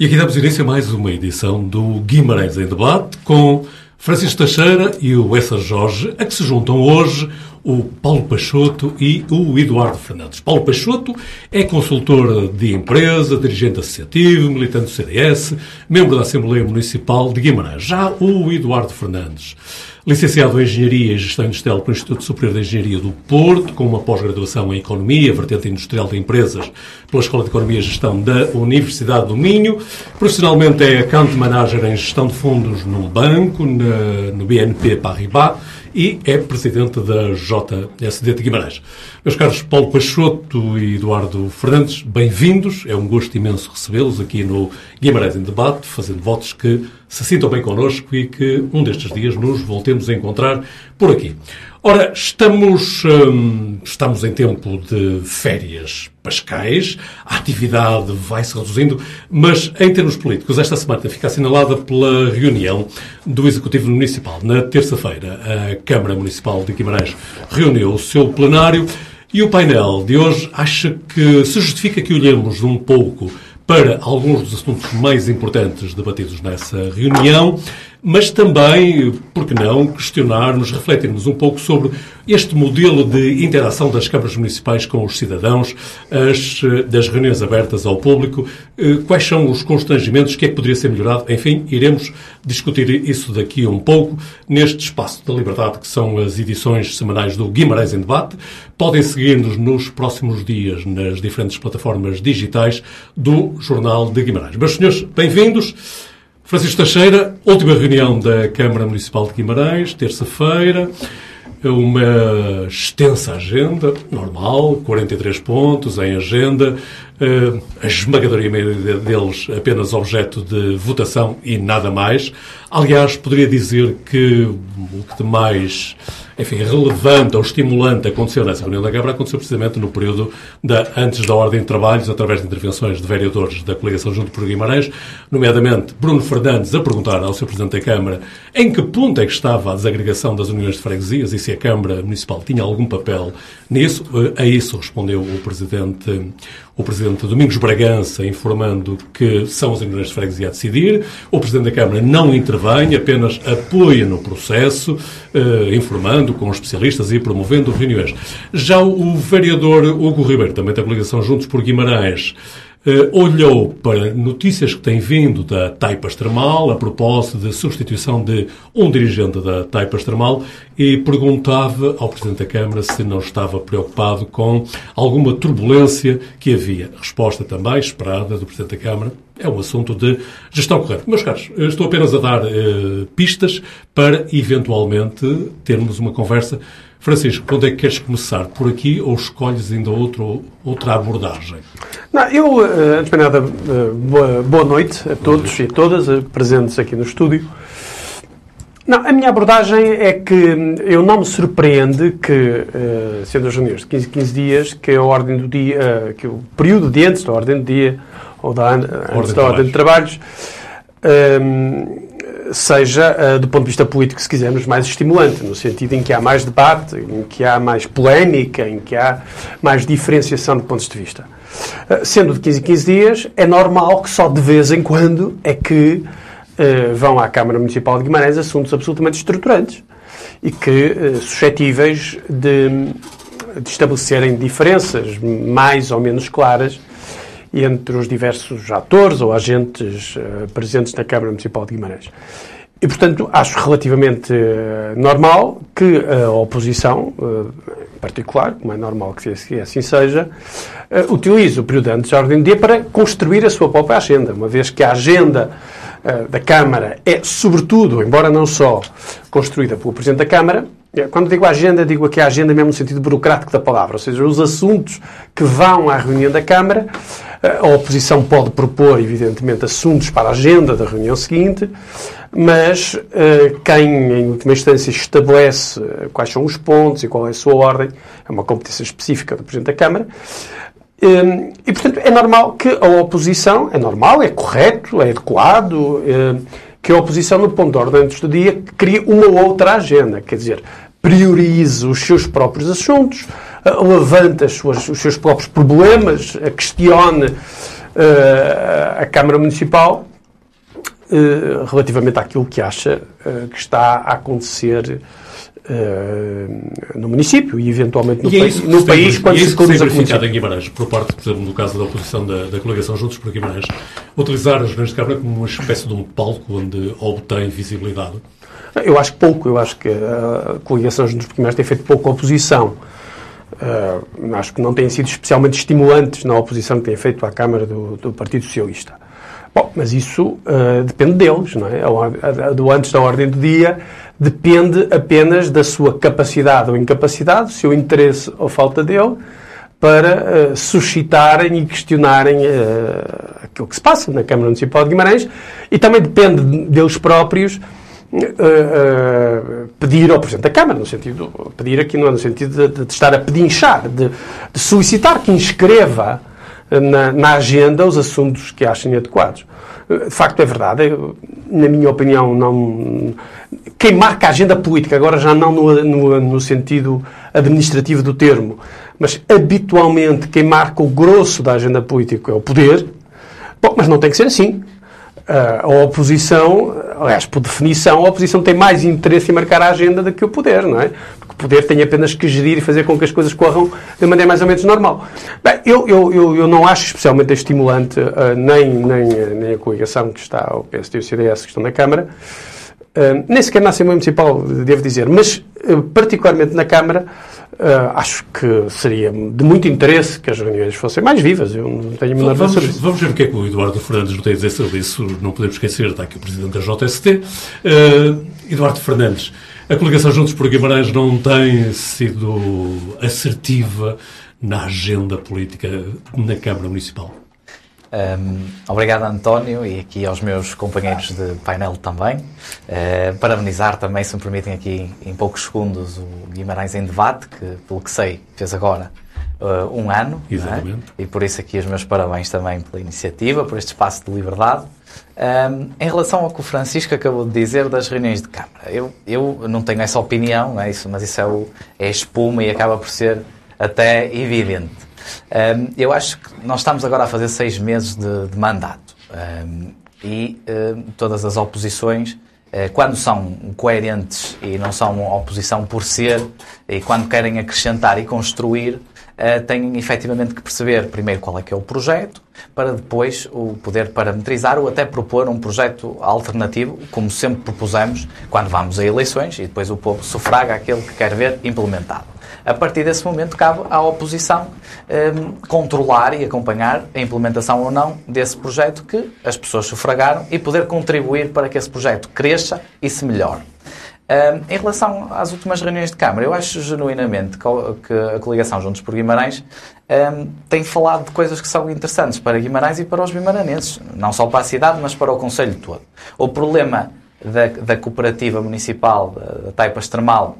E aqui damos início a mais uma edição do Guimarães em Debate com Francisco Teixeira e o Essa Jorge, a que se juntam hoje o Paulo Peixoto e o Eduardo Fernandes. Paulo Peixoto é consultor de empresa, dirigente associativo, militante do CDS, membro da Assembleia Municipal de Guimarães. Já o Eduardo Fernandes licenciado em Engenharia e Gestão Industrial pelo Instituto Superior de Engenharia do Porto, com uma pós-graduação em Economia, vertente industrial de empresas, pela Escola de Economia e Gestão da Universidade do Minho. Profissionalmente é Account Manager em Gestão de Fundos num banco, no BNP Paribas, e é presidente da JSD de Guimarães. Meus caros Paulo Peixoto e Eduardo Fernandes, bem-vindos. É um gosto imenso recebê-los aqui no Guimarães em Debate, fazendo votos que se sintam bem connosco e que um destes dias nos voltemos a encontrar por aqui. Ora, estamos, hum, estamos em tempo de férias pascais, a atividade vai se reduzindo, mas em termos políticos, esta semana fica assinalada pela reunião do Executivo Municipal. Na terça-feira, a Câmara Municipal de Guimarães reuniu o seu plenário e o painel de hoje acha que se justifica que olhemos um pouco para alguns dos assuntos mais importantes debatidos nessa reunião mas também, por que não, questionarmos, refletirmos um pouco sobre este modelo de interação das câmaras municipais com os cidadãos, as, das reuniões abertas ao público, eh, quais são os constrangimentos, o que é que poderia ser melhorado, enfim, iremos discutir isso daqui um pouco neste espaço da liberdade que são as edições semanais do Guimarães em Debate. Podem seguir-nos nos próximos dias nas diferentes plataformas digitais do Jornal de Guimarães. Meus senhores, bem-vindos. Francisco Teixeira, última reunião da Câmara Municipal de Guimarães, terça-feira. Uma extensa agenda, normal, 43 pontos em agenda, eh, a esmagadoria maioria deles apenas objeto de votação e nada mais. Aliás, poderia dizer que o que de mais enfim, relevante ou estimulante aconteceu nessa reunião da Câmara aconteceu precisamente no período da, antes da Ordem de Trabalhos, através de intervenções de vereadores da coligação junto por Guimarães, nomeadamente Bruno Fernandes, a perguntar ao Sr. Presidente da Câmara em que ponto é que estava a desagregação das uniões de freguesias e se a Câmara Municipal tinha algum papel nisso. A isso respondeu o Presidente o Presidente Domingos Bragança informando que são as uniões de freguesia a decidir. O Presidente da Câmara não intervém, apenas apoia no processo, eh, informando com especialistas e promovendo reuniões. Já o vereador Hugo Ribeiro, também da coligação Juntos por Guimarães, olhou para notícias que têm vindo da Taipa Extremal a propósito de substituição de um dirigente da Taipa Extremal e perguntava ao Presidente da Câmara se não estava preocupado com alguma turbulência que havia. Resposta também esperada do Presidente da Câmara é um assunto de gestão correta. Meus caros, estou apenas a dar uh, pistas para, eventualmente, termos uma conversa Francisco, quando é que queres começar? Por aqui ou escolhes ainda outro, outra abordagem? Não, eu, eh, antes de nada, eh, boa, boa noite a todos e a todas eh, presentes aqui no estúdio. Não, a minha abordagem é que eu não me surpreende que, sendo as reuniões de 15 15 dias, que a ordem do dia, que o período de antes da ordem do dia, ou da, antes ordem da ordem de trabalhos, seja, uh, do ponto de vista político, se quisermos, mais estimulante, no sentido em que há mais debate, em que há mais polémica, em que há mais diferenciação de pontos de vista. Uh, sendo de 15 em 15 dias, é normal que só de vez em quando é que uh, vão à Câmara Municipal de Guimarães assuntos absolutamente estruturantes e que suscetíveis de, de estabelecerem diferenças mais ou menos claras entre os diversos atores ou agentes uh, presentes na Câmara Municipal de Guimarães. E, portanto, acho relativamente uh, normal que a oposição, uh, em particular, como é normal que assim seja, utilize o período antes da ordem do dia para construir a sua própria agenda, uma vez que a agenda da Câmara é, sobretudo, embora não só construída pelo Presidente da Câmara, quando digo agenda, digo aqui a agenda mesmo no sentido burocrático da palavra, ou seja, os assuntos que vão à reunião da Câmara, eh, a oposição pode propor, evidentemente, assuntos para a agenda da reunião seguinte, mas eh, quem, em última instância, estabelece eh, quais são os pontos e qual é a sua ordem, é uma competência específica do Presidente da Câmara, e, portanto, é normal que a oposição, é normal, é correto, é adequado, que a oposição, no ponto de ordem do dia, crie uma outra agenda. Quer dizer, priorize os seus próprios assuntos, levante as suas, os seus próprios problemas, questione a Câmara Municipal relativamente àquilo que acha que está a acontecer no município e eventualmente no, e é país, no país quando e é se conduz a verificado em Guimarães, por parte, por exemplo, no caso da oposição da, da coligação Juntos por Guimarães, utilizar as reuniões de Câmara como uma espécie de um palco onde obtém visibilidade? Eu acho pouco. Eu acho que a coligação Juntos por Guimarães tem feito pouca oposição. Uh, acho que não têm sido especialmente estimulantes na oposição que têm feito à Câmara do, do Partido Socialista. Bom, mas isso uh, depende deles, não é? A, do antes da ordem do dia depende apenas da sua capacidade ou incapacidade, seu interesse ou falta dele, para uh, suscitarem e questionarem uh, aquilo que se passa na Câmara Municipal de Guimarães e também depende deles próprios uh, pedir ao Presidente da Câmara, no sentido, pedir aqui não é no sentido de, de estar a pedinchar, de, de solicitar que inscreva na, na, agenda os assuntos que achem adequados. De facto, é verdade. Na minha opinião, não. Quem marca a agenda política, agora já não no, no, no sentido administrativo do termo, mas habitualmente quem marca o grosso da agenda política é o poder. Bom, mas não tem que ser assim. A oposição, aliás, por definição, a oposição tem mais interesse em marcar a agenda do que o poder, não é? Porque o poder tem apenas que gerir e fazer com que as coisas corram de maneira mais ou menos normal. Bem, eu, eu, eu, eu não acho especialmente estimulante uh, nem, nem, nem a coligação que está, o PSD e o CDS que estão na Câmara, uh, nem sequer na Assembleia Municipal, devo dizer, mas uh, particularmente na Câmara, Uh, acho que seria de muito interesse que as reuniões fossem mais vivas. Eu não tenho a menor vamos, sobre isso. Vamos ver o que é que o Eduardo Fernandes tem a dizer sobre isso. Não podemos esquecer, está aqui o Presidente da JST. Uh, Eduardo Fernandes, a coligação Juntos por Guimarães não tem sido assertiva na agenda política na Câmara Municipal? Um, obrigado, António, e aqui aos meus companheiros de painel também. Uh, parabenizar também, se me permitem, aqui em poucos segundos, o Guimarães em Debate, que, pelo que sei, fez agora uh, um ano. É? Exatamente. É? E por isso aqui os meus parabéns também pela iniciativa, por este espaço de liberdade. Um, em relação ao que o Francisco acabou de dizer das reuniões de Câmara, eu, eu não tenho essa opinião, não é isso, mas isso é, o, é espuma e acaba por ser até evidente. Um, eu acho que nós estamos agora a fazer seis meses de, de mandato. Um, e um, todas as oposições, uh, quando são coerentes e não são oposição por ser, e quando querem acrescentar e construir, uh, têm efetivamente que perceber primeiro qual é que é o projeto, para depois o poder parametrizar ou até propor um projeto alternativo, como sempre propusemos quando vamos a eleições e depois o povo sufraga aquele que quer ver implementado. A partir desse momento, cabe à oposição um, controlar e acompanhar a implementação ou não desse projeto que as pessoas sufragaram e poder contribuir para que esse projeto cresça e se melhore. Em relação às últimas reuniões de Câmara, eu acho genuinamente que a coligação Juntos por Guimarães tem falado de coisas que são interessantes para Guimarães e para os guimaranenses, não só para a cidade, mas para o Conselho todo. O problema da, da cooperativa municipal da, da Taipa Extremal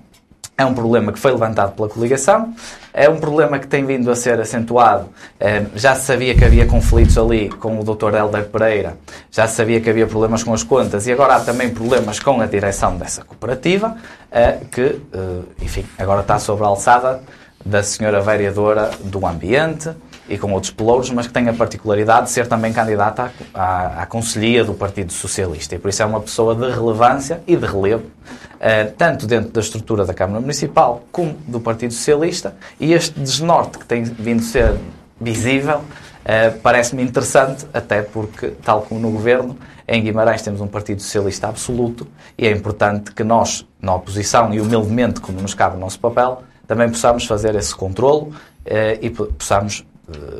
é um problema que foi levantado pela coligação, é um problema que tem vindo a ser acentuado. Eh, já se sabia que havia conflitos ali com o Dr. Helder Pereira, já se sabia que havia problemas com as contas e agora há também problemas com a direção dessa cooperativa, eh, que, eh, enfim, agora está sobre a alçada da senhora vereadora do Ambiente e com outros pelouros, mas que tem a particularidade de ser também candidata à, à, à Conselhia do Partido Socialista. E por isso é uma pessoa de relevância e de relevo, uh, tanto dentro da estrutura da Câmara Municipal como do Partido Socialista. E este desnorte que tem vindo a ser visível uh, parece-me interessante, até porque, tal como no Governo, em Guimarães temos um Partido Socialista absoluto e é importante que nós, na oposição e humildemente, como nos cabe o nosso papel, também possamos fazer esse controlo uh, e possamos eh,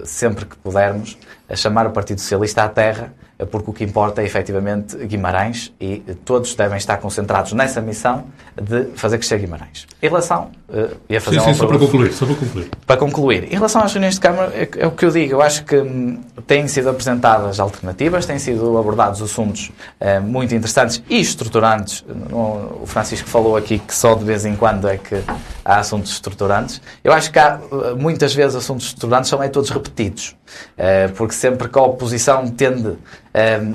sempre que pudermos, a chamar o Partido Socialista à terra, porque o que importa é efetivamente Guimarães e todos devem estar concentrados nessa missão de fazer crescer Guimarães. Em relação. Uh, ia fazer sim, sim, só para concluir, só para concluir. Para concluir, em relação às reuniões de Câmara, é, é o que eu digo, eu acho que hum, têm sido apresentadas alternativas, têm sido abordados assuntos uh, muito interessantes e estruturantes. O Francisco falou aqui que só de vez em quando é que há assuntos estruturantes. Eu acho que há, muitas vezes assuntos estruturantes são é todos repetidos, uh, porque sempre que a oposição tende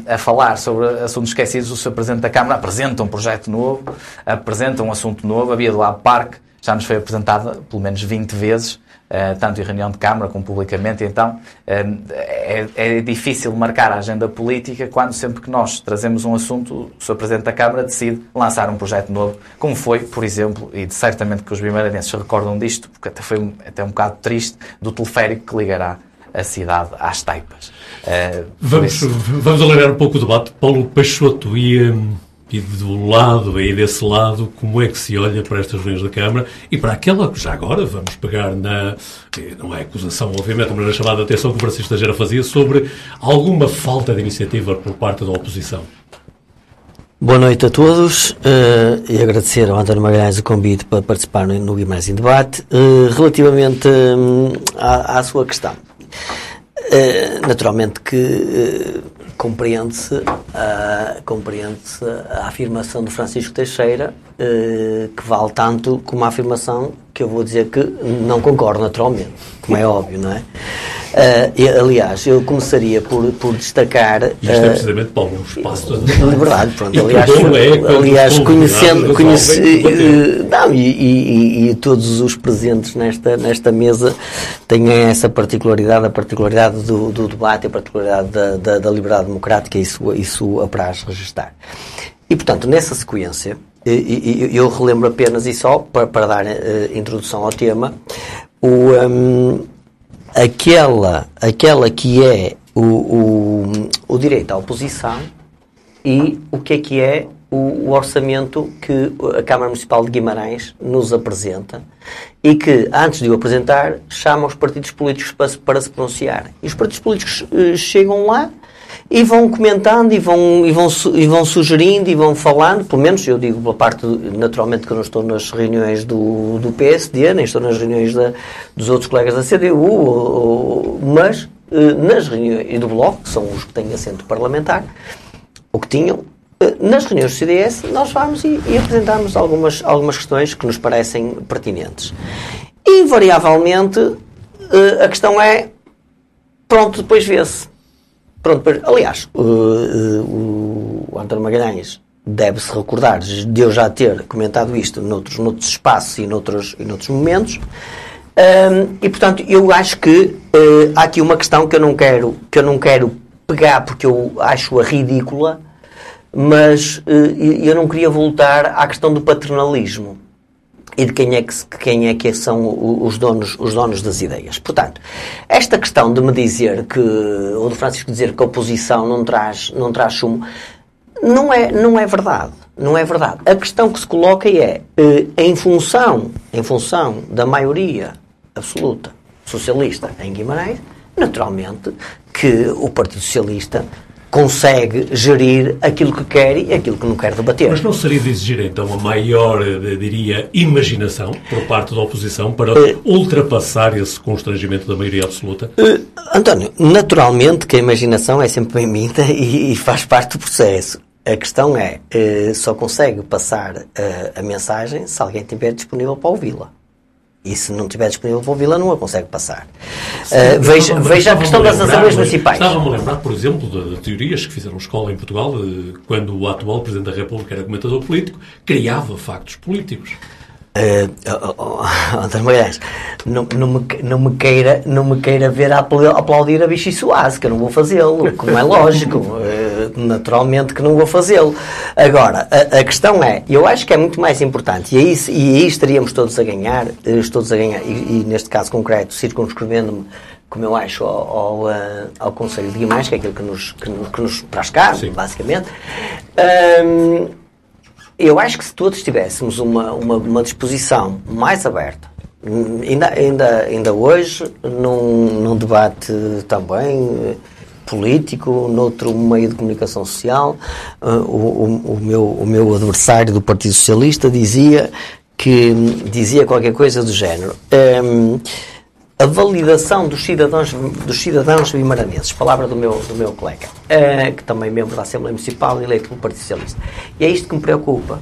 a falar sobre assuntos esquecidos, o Sr. Presidente da Câmara apresenta um projeto novo, apresenta um assunto novo. Havia do lado parque, já nos foi apresentada pelo menos 20 vezes, uh, tanto em reunião de Câmara como publicamente, então uh, é, é, difícil marcar a agenda política quando sempre que nós trazemos um assunto, o Sr. Presidente da Câmara decide lançar um projeto novo, como foi, por exemplo, e certamente que os bimaranenses se recordam disto, porque até foi até um bocado triste, do teleférico que ligará a cidade às taipas. Uh, vamos, vamos alargar um pouco o debate. Paulo Peixoto e, um, e do lado, aí desse lado, como é que se olha para estas reuniões da Câmara e para aquela que já agora vamos pegar na, não é acusação, obviamente, mas na chamada de atenção que o Francisco Tagera fazia sobre alguma falta de iniciativa por parte da oposição. Boa noite a todos uh, e agradecer ao António Magalhães o convite para participar no, no Guimarães em Debate. Uh, relativamente um, à, à, sua questão, naturalmente que uh, compreende-se uh, compreende a afirmação de Francisco Teixeira, que vale tanto como a afirmação que eu vou dizer que não concordo naturalmente, como é óbvio, não é? Uh, aliás, eu começaria por, por destacar. Isto é precisamente para um espaço de liberdade. Pronto, aliás, é, aliás conhecendo. Conhece, uh, não, e, e, e, todos os presentes nesta, nesta mesa têm essa particularidade, a particularidade do, do debate, a particularidade da, da, da liberdade democrática, isso, isso apraz registar. E, portanto, nessa sequência, eu relembro apenas e só para, para dar uh, introdução ao tema, o. Um, aquela, aquela que é o, o, o direito à oposição e o que é que é o, o, orçamento que a Câmara Municipal de Guimarães nos apresenta e que, antes de o apresentar, chama os partidos políticos para, para se pronunciar. E os partidos políticos uh, chegam lá e vão comentando e vão, e, vão, e vão sugerindo e vão falando, pelo menos eu digo pela parte, naturalmente que eu não estou nas reuniões do, do PSD, nem estou nas reuniões da, dos outros colegas da CDU, mas eh, nas reuniões do Bloco, que são os que têm assento parlamentar, ou que tinham, eh, nas reuniões do CDS nós vamos e, e apresentamos algumas, algumas questões que nos parecem pertinentes. Invariavelmente, eh, a questão é, pronto, depois vê-se Pronto, aliás, o, o, o António Magalhães deve-se recordar de eu já ter comentado isto noutros, noutros espaços e noutros, e noutros momentos. Um, e portanto, eu acho que uh, há aqui uma questão que eu não quero que eu não quero pegar porque eu acho-a ridícula, mas uh, eu não queria voltar à questão do paternalismo e de quem é que, quem é que são os donos, os donos das ideias. Portanto, esta questão de me dizer que, ou do Francisco dizer que a oposição não traz, não traz sumo, não é, não é verdade. Não é verdade. A questão que se coloca é, eh, em função, em função da maioria absoluta socialista em Guimarães, naturalmente que o Partido Socialista consegue gerir aquilo que quer e aquilo que não quer debater. Mas não seria de exigir, então, a maior, eh, diria, imaginação por parte da oposição para uh, ultrapassar esse constrangimento da maioria absoluta? Uh, António, naturalmente que a imaginação é sempre bem-vinda e, e, faz parte do processo. A questão é, uh, só consegue passar a mensagem se alguém estiver disponível para ouvi-la. E se não estiver disponível para ouvi-la, não a consegue passar. Sim, uh, veja, veja a questão das Assembleias Municipais. Estava-me a lembrar, por exemplo, de, de, teorias que fizeram escola em Portugal, de, quando o atual Presidente da República era comentador político, criava factos políticos. Uh, oh, oh, António Magalhães, não, não, me, não, me queira, não me queira ver a aplaudir a Vichy Soase, que eu não vou fazê-lo, como é lógico, naturalmente que não vou fazê-lo. Agora, a, a, questão é, eu acho que é muito mais importante, e aí, e aí estaríamos todos a ganhar, eh, todos a ganhar, e, e neste caso concreto, circunscrevendo-me como eu acho, ao, ao, uh, ao Conselho de Guimarães, que é aquilo que nos, que, que nos traz cá, Sim. basicamente. Eu acho que se todos tivéssemos uma, uma, uma disposição mais aberta, ainda, ainda, ainda hoje, num, num debate também eh, político, noutro meio de comunicação social, uh, o, o, meu, o meu adversário do Partido Socialista dizia que dizia qualquer coisa do género. Um, a validação dos cidadãos, dos cidadãos vimaranenses, palavra do meu, do meu colega, uh, que também é membro da Assembleia Municipal eleito pelo Partido Socialista. E é isto que me preocupa,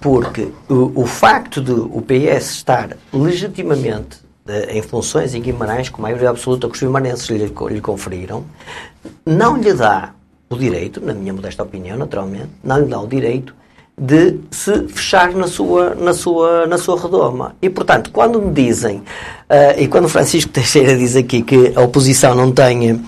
porque o, o facto de o PS estar legitimamente em funções em Guimarães, com a maioria absoluta que os vimaranenses lhe, lhe conferiram, não lhe dá o direito, na minha modesta opinião, naturalmente, não lhe dá o direito de se fechar na sua, na sua, na sua redoma. E, portanto, quando me dizem, uh, e quando Francisco Teixeira diz aqui que a oposição não tem, uh,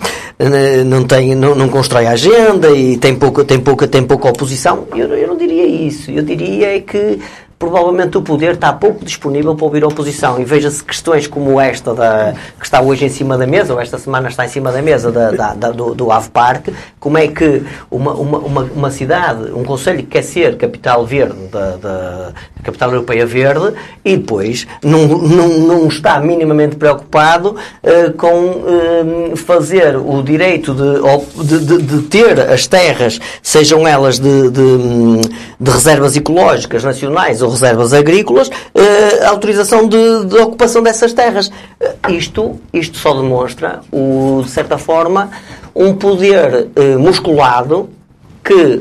não, tem não, não constrói agenda e tem pouca, tem pouca, tem pouca oposição, eu, eu não diria isso. Eu diria que provavelmente o poder está pouco disponível para ouvir a oposição. E veja-se questões como esta da, que está hoje em cima da mesa, ou esta semana está em cima da mesa da, da, da do, do Ave Parque, como é que uma, uma, uma, uma, cidade, um conselho que quer ser capital verde, da, capital europeia verde, e depois não, não, não está minimamente preocupado uh, com uh, fazer o direito de, de, de, de, ter as terras, sejam elas de, de, de reservas ecológicas nacionais ou reservas agrícolas, uh, autorização de, de, ocupação dessas terras. Uh, isto, isto só demonstra, o, de certa forma, um poder uh, musculado que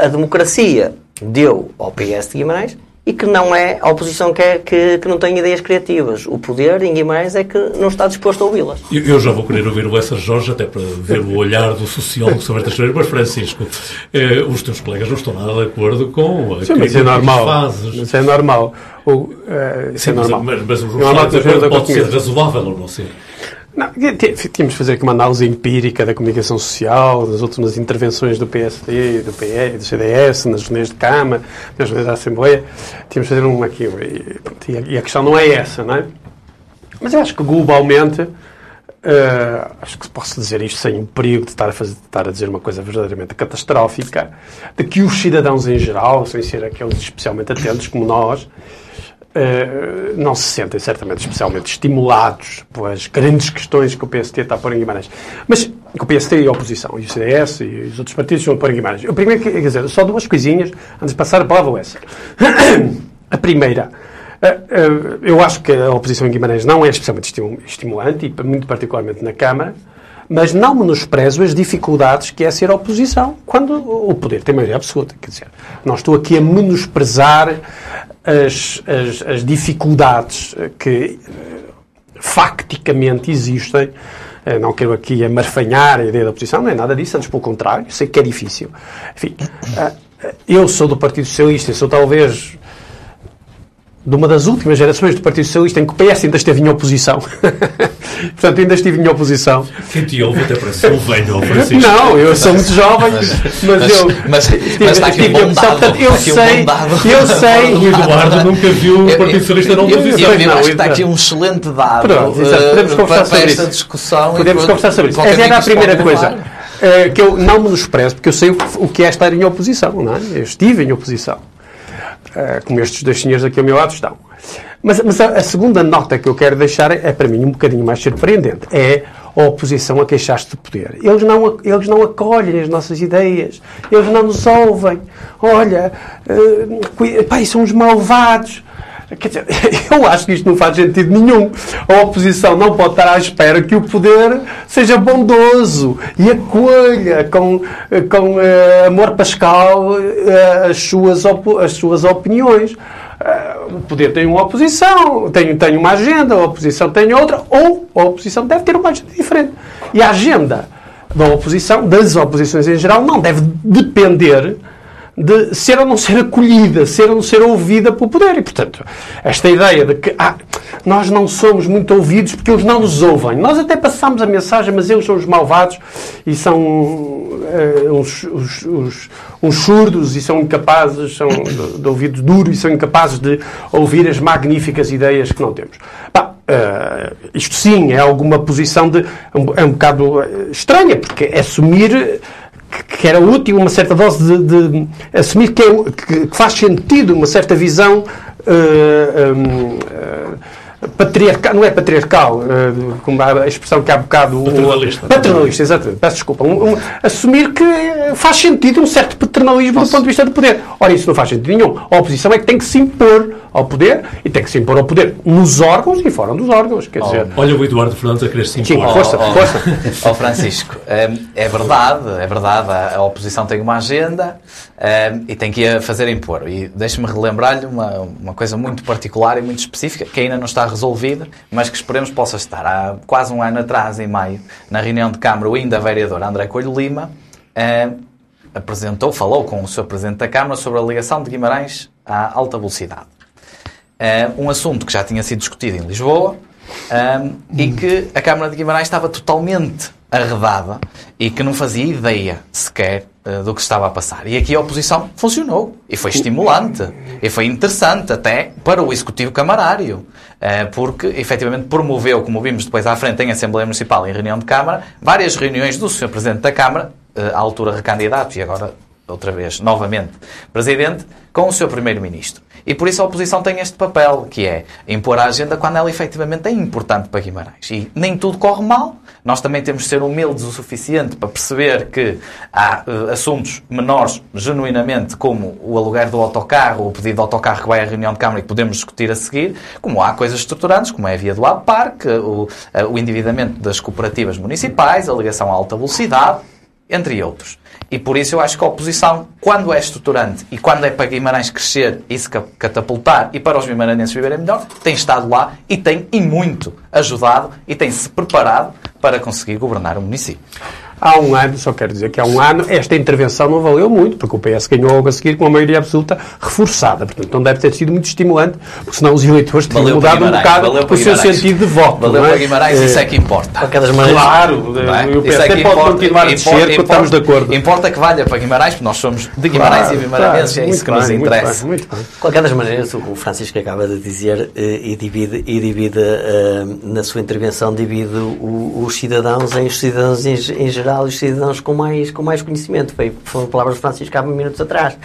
a democracia deu ao PS de Guimarães e que não é a oposição que, é, que, que, não tem ideias criativas. O poder em Guimarães é que não está disposto a ouvi-las. Eu, eu, já vou querer ouvir o Lessa Jorge, até para ver o olhar do sociólogo sobre estas coisas, mas Francisco, eh, os teus colegas não estão nada de acordo com a Sim, mas é normal. Fazes. Isso é normal. Ou, eh, isso é Sim, é normal. Mas, mas, mas o pode ser razoável ou não ser. Não, tínhamos de fazer aqui uma análise empírica da comunicação social, das últimas intervenções do PSD, do PE, do CDS, nas reuniões de Câmara, nas reuniões da Assembleia. Tínhamos de fazer um aqui. E, e a questão não é essa, não é? Mas eu acho que globalmente, uh, acho que posso dizer isto sem o perigo de estar a, fazer, de estar a dizer uma coisa verdadeiramente catastrófica, de que os cidadãos em geral, sem ser aqueles especialmente atentos como nós, Uh, não se sentem certamente especialmente estimulados pelas grandes questões que o PST está a pôr em Guimarães. Mas que o PST e a oposição, e o CDS e os outros partidos estão a pôr em Guimarães. O primeiro, quer dizer, só duas coisinhas antes de passar a palavra ao Essa. a primeira, uh, uh, eu acho que a oposição em Guimarães não é especialmente estimulante, e muito particularmente na Câmara, mas não menosprezo as dificuldades que é ser oposição quando o poder tem maioria absoluta. Quer dizer, não estou aqui a menosprezar as, as, as dificuldades que facticamente existem. Eh, não quero aqui amarfanhar a ideia da oposição, não é nada disso, antes pelo contrário, sei que é difícil. Enfim, eh, eu sou do Partido Socialista, sou talvez de uma das últimas gerações do Partido Socialista em que o PS ainda esteve em oposição. Portanto, ainda estive em oposição. Quem te ouve até parece um velho, Francisco. Não, eu sou muito jovem, mas, mas eu... Mas, estive, mas está aqui estive um dado, portanto, eu sei, eu sei... O Eduardo nunca viu o Partido Socialista não eu, eu, eu, eu acho que está aqui um excelente dado Pronto, uh, podemos conversar sobre esta isso. discussão. Podemos conversar sobre isso. Essa era a primeira coisa. Uh, que eu não menosprezo, porque eu sei o que é estar em oposição, não é? Eu estive em oposição. Uh, como estes dois senhores aqui ao meu lado estão. Mas, mas a, a, segunda nota que eu quero deixar é, é, para mim, um bocadinho mais surpreendente. É a oposição a queixar-se de poder. Eles não, eles não acolhem as nossas ideias. Eles não nos ouvem. Olha, uh, pai, são os malvados. Quer dizer, eu acho que isto não faz sentido nenhum. A oposição não pode estar à espera que o poder seja bondoso e acolha com, com uh, amor pascal uh, as, suas as suas opiniões. Uh, o poder tem uma oposição, tem, tem uma agenda, a oposição tem outra, ou a oposição deve ter uma agenda diferente. E a agenda da oposição, das oposições em geral, não deve depender de ser ou não ser acolhida, ser ou não ser ouvida pelo poder. E, portanto, esta ideia de que ah, nós não somos muito ouvidos porque eles não nos ouvem. Nós até passamos a mensagem, mas eles são os malvados e são uh, uns, uns, surdos e são incapazes, são de, de ouvido duro e são incapazes de ouvir as magníficas ideias que não temos. Bah, uh, isto sim é alguma posição de. É um bocado estranha, porque é assumir que era útil uma certa dose de, de assumir que, é, que, faz sentido uma certa visão uh, um, uh, patriarcal, não é patriarcal, uh, como a expressão que há bocado. Paternalista. O, paternalista, exatamente. Peço desculpa. Um, um, assumir que faz sentido um certo paternalismo Posso? do ponto de vista do poder. Ora, isso não faz sentido nenhum. A oposição é que tem que se impor ao poder e tem que se impor ao poder nos órgãos e fora dos órgãos. Quer oh, dizer... Olha o Eduardo Fernandes a querer se impor. Sim, força, oh, força. Oh, Francisco, é, é verdade, é verdade. A, oposição tem uma agenda e tem que a fazer impor. E deixe-me relembrar-lhe uma, uma coisa muito particular e muito específica que ainda não está resolvida, mas que esperemos possa estar. Há quase um ano atrás, em maio, na reunião de Câmara, o ainda vereador André Coelho Lima apresentou, falou com o Sr. Presidente da Câmara sobre a ligação de Guimarães à alta velocidade. Uh, um assunto que já tinha sido discutido em Lisboa um, e que a Câmara de Guimarães estava totalmente arredada e que não fazia ideia sequer uh, do que estava a passar. E aqui a oposição funcionou e foi estimulante e foi interessante até para o Executivo Camarário, uh, porque efetivamente promoveu, como vimos depois à frente em Assembleia Municipal e em reunião de Câmara, várias reuniões do Sr. Presidente da Câmara, uh, à altura recandidato e agora outra vez, novamente, Presidente, com o Sr. Primeiro-Ministro. E por isso a oposição tem este papel, que é impor a agenda quando ela efetivamente é importante para Guimarães. E nem tudo corre mal. Nós também temos de ser humildes o suficiente para perceber que há uh, assuntos menores, genuinamente, como o aluguer do autocarro, o pedido de autocarro que vai à reunião de Câmara e que podemos discutir a seguir, como há coisas estruturantes, como é a via do Parque, o, uh, o endividamento das cooperativas municipais, a ligação à alta velocidade, entre outros. E por isso eu acho que a oposição, quando é estruturante e quando é para Guimarães crescer e se catapultar e para os guimaranenses viverem melhor, tem estado lá e tem, e muito, ajudado e tem-se preparado para conseguir governar o município. Há um ano, só quero dizer que há um ano, esta intervenção não valeu muito, porque o PS ganhou logo a seguir com uma maioria absoluta reforçada. Portanto, não deve ter sido muito estimulante, porque senão os eleitores teriam mudado um bocado o seu sentido de voto. Valeu é? para Guimarães, isso é que importa. Claro, é? o PSD é pode importa, continuar a descer, importa, estamos de acordo. Importa que valha para Guimarães, porque nós somos de Guimarães claro, e Guimaranenses, claro, é isso que bem, nos interessa. Muito bem, muito bem. De qualquer das maneiras, o Francisco acaba de dizer eh, e divide, e divide uh, na sua intervenção, divide o, os cidadãos em os cidadãos em, em geral os cidadãos com mais, com mais conhecimento. Foi, foram palavras de Francisco há minutos atrás.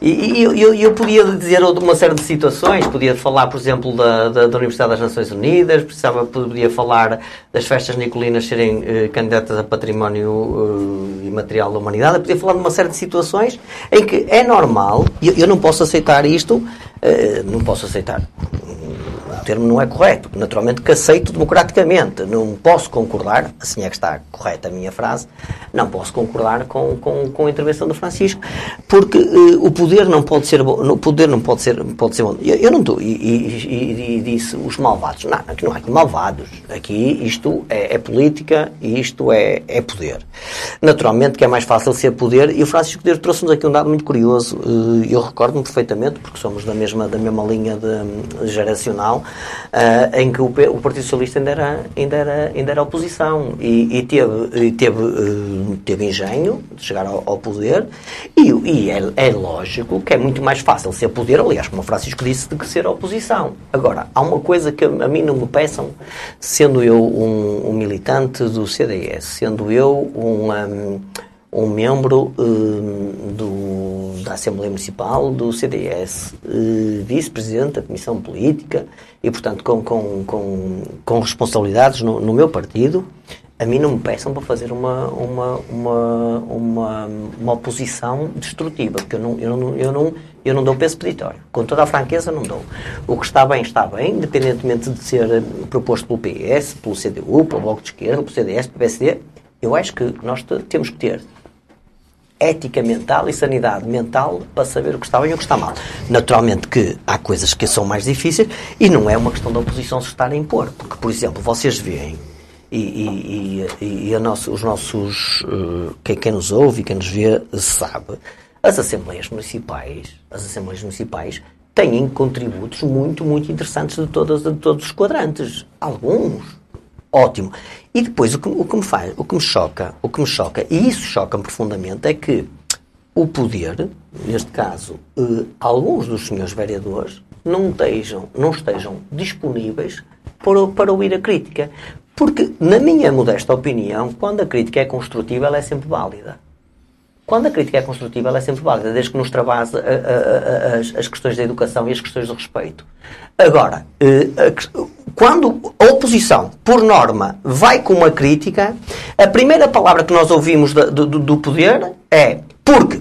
E, e eu, eu, podia dizer uma série de situações, podia falar, por exemplo, da, da, da Universidade das Nações Unidas, precisava, podia falar das festas nicolinas serem eh, candidatas a património eh, imaterial da humanidade, eu podia falar de uma série de situações em que é normal, eu, eu não posso aceitar isto, eh, não posso aceitar termo não é correto, naturalmente que aceito democraticamente, não posso concordar, assim é que está correta a minha frase, não posso concordar com, com, com a intervenção do Francisco, porque uh, o poder não pode ser bom, o poder não pode ser, pode ser bom. Eu, eu não estou, e, e, e, disse os malvados, não, aqui não há aqui malvados, aqui isto é, é política e isto é, é poder. Naturalmente que é mais fácil ser poder, e o Francisco Deus trouxe-nos aqui um dado muito curioso, uh, eu recordo-me perfeitamente, porque somos da mesma, da mesma linha de, de geracional, uh, em que o, o, Partido Socialista ainda era, ainda era, ainda era oposição e, e teve, e teve, uh, teve engenho de chegar ao, ao poder e, e é, é, lógico que é muito mais fácil ser poder, aliás, como o Francisco disse, do que ser oposição. Agora, há uma coisa que a mim não me peçam, sendo eu um, um militante do CDS, sendo eu um, um um membro uh, do, da Assembleia Municipal do CDS, uh, vice-presidente da Comissão Política e, portanto, com, com, com, com responsabilidades no, no, meu partido, a mim não me peçam para fazer uma, uma, uma, uma, uma oposição destrutiva, porque eu não, eu, não, eu, não, eu não dou peso peditório. Com toda a franqueza, não dou. O que está bem, está bem, independentemente de ser proposto pelo PS, pelo CDU, pelo Bloco de Esquerda, pelo CDS, pelo PSD, eu acho que nós temos que ter ética mental e sanidade mental para saber o que está bem e o que está mal. Naturalmente que há coisas que são mais difíceis e não é uma questão da oposição se estar a impor. Porque, por exemplo, vocês veem e, e, e, nosso, os nossos, uh, quem, quem nos ouve e quem nos vê sabe, as assembleias municipais, as assembleias municipais têm contributos muito, muito interessantes de, todas, de todos os quadrantes. Alguns ótimo. E depois o que, o que me faz, o que me choca, o que me choca, e isso choca-me profundamente, é que o poder, neste caso, eh, alguns dos senhores vereadores, não estejam, não estejam disponíveis para, para ouvir a crítica. Porque, na minha modesta opinião, quando a crítica é construtiva, ela é sempre válida. Quando a crítica é construtiva, ela é sempre válida, desde que nos travase as, questões da educação e as questões do respeito. Agora, eh, quando a oposição, por norma, vai com uma crítica, a primeira palavra que nós ouvimos do, do, do poder é porque.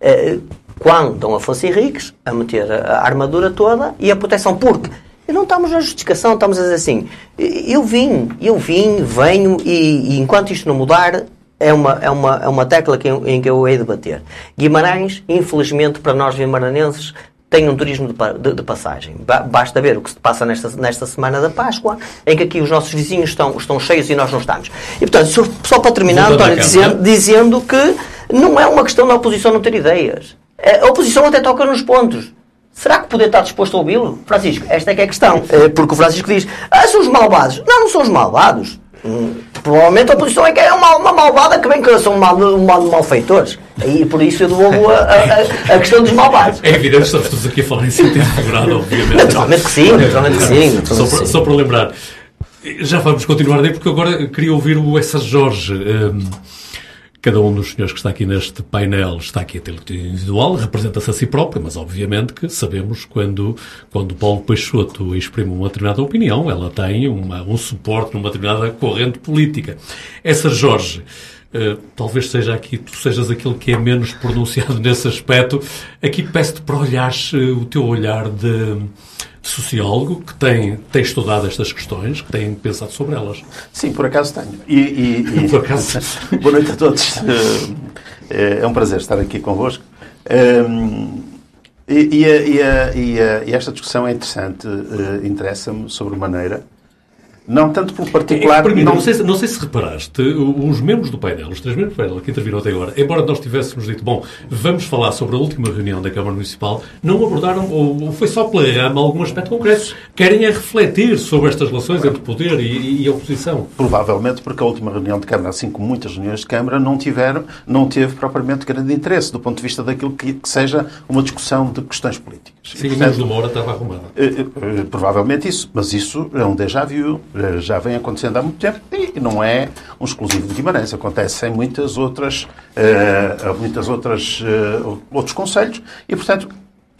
Eh, quando Dom Afonso Henriques a meter a armadura toda e a proteção, porque não estamos na justificação, estamos a dizer assim, eu vim, eu vim, venho e, e enquanto isto não mudar, é uma, é uma, é uma tecla que, em que eu hei de bater. Guimarães, infelizmente para nós guimaranenses, tem um turismo de, de, de, passagem. Basta ver o que se passa nesta, nesta semana da Páscoa, em que aqui os nossos vizinhos estão, estão cheios e nós não estamos. E, portanto, só, só para terminar, António, dizendo, dizendo que não é uma questão da oposição não ter ideias. A oposição até toca nos pontos. Será que poder estar disposto a ouvi-lo? Francisco, esta é que é a questão. É, porque o Francisco diz, ah, são os malvados. Não, não são os malvados. Hum, provavelmente a oposição é que é uma, uma malvada que vem que são mal, mal, malfeitores. E por isso eu devolvo a, a, a, questão dos malvados. É evidente que estamos todos aqui a falar em sentido figurado, obviamente. Naturalmente que sim, naturalmente que sim. Naturalmente só, para, só para lembrar, já vamos continuar daí, porque agora queria ouvir o Essa Jorge. Um, Cada um dos senhores que está aqui neste painel está aqui a ter individual, representa-se a si próprio, mas obviamente que sabemos quando, quando Paulo Peixoto exprime uma determinada opinião, ela tem uma, um suporte numa determinada corrente política. Essa Jorge, Uh, talvez seja aqui, tu sejas aquele que é menos pronunciado nesse aspecto. Aqui peço-te para olhares uh, o teu olhar de, sociólogo que tem, tem estudado estas questões, que tem pensado sobre elas. Sim, por acaso tenho. E, e, e... por acaso. Boa noite a todos. Eh, é um prazer estar aqui convosco. Ehm, e, e, e esta discussão é interessante, eh, interessa-me sobremaneira. Não tanto pelo particular. É, mim, não... Não, sei, não sei se reparaste, os membros do painel, os três membros do painel que interviram até agora, embora nós tivéssemos dito, bom, vamos falar sobre a última reunião da Câmara Municipal, não abordaram, ou foi só pela rama, algum aspecto concreto. Querem é refletir sobre estas relações entre poder e, e, oposição. Provavelmente porque a última reunião de Câmara, assim como muitas reuniões de Câmara, não, tiveram, não teve propriamente grande interesse do ponto de vista daquilo que, que seja uma discussão de questões políticas. Sim, e menos de uma hora estava arrumada. Eh, eh, provavelmente isso, mas isso é um déjà vu, eh, já vem acontecendo há muito tempo e não é um exclusivo de Guimarães, acontece em muitas outras, muitas outras, outros conselhos e, portanto,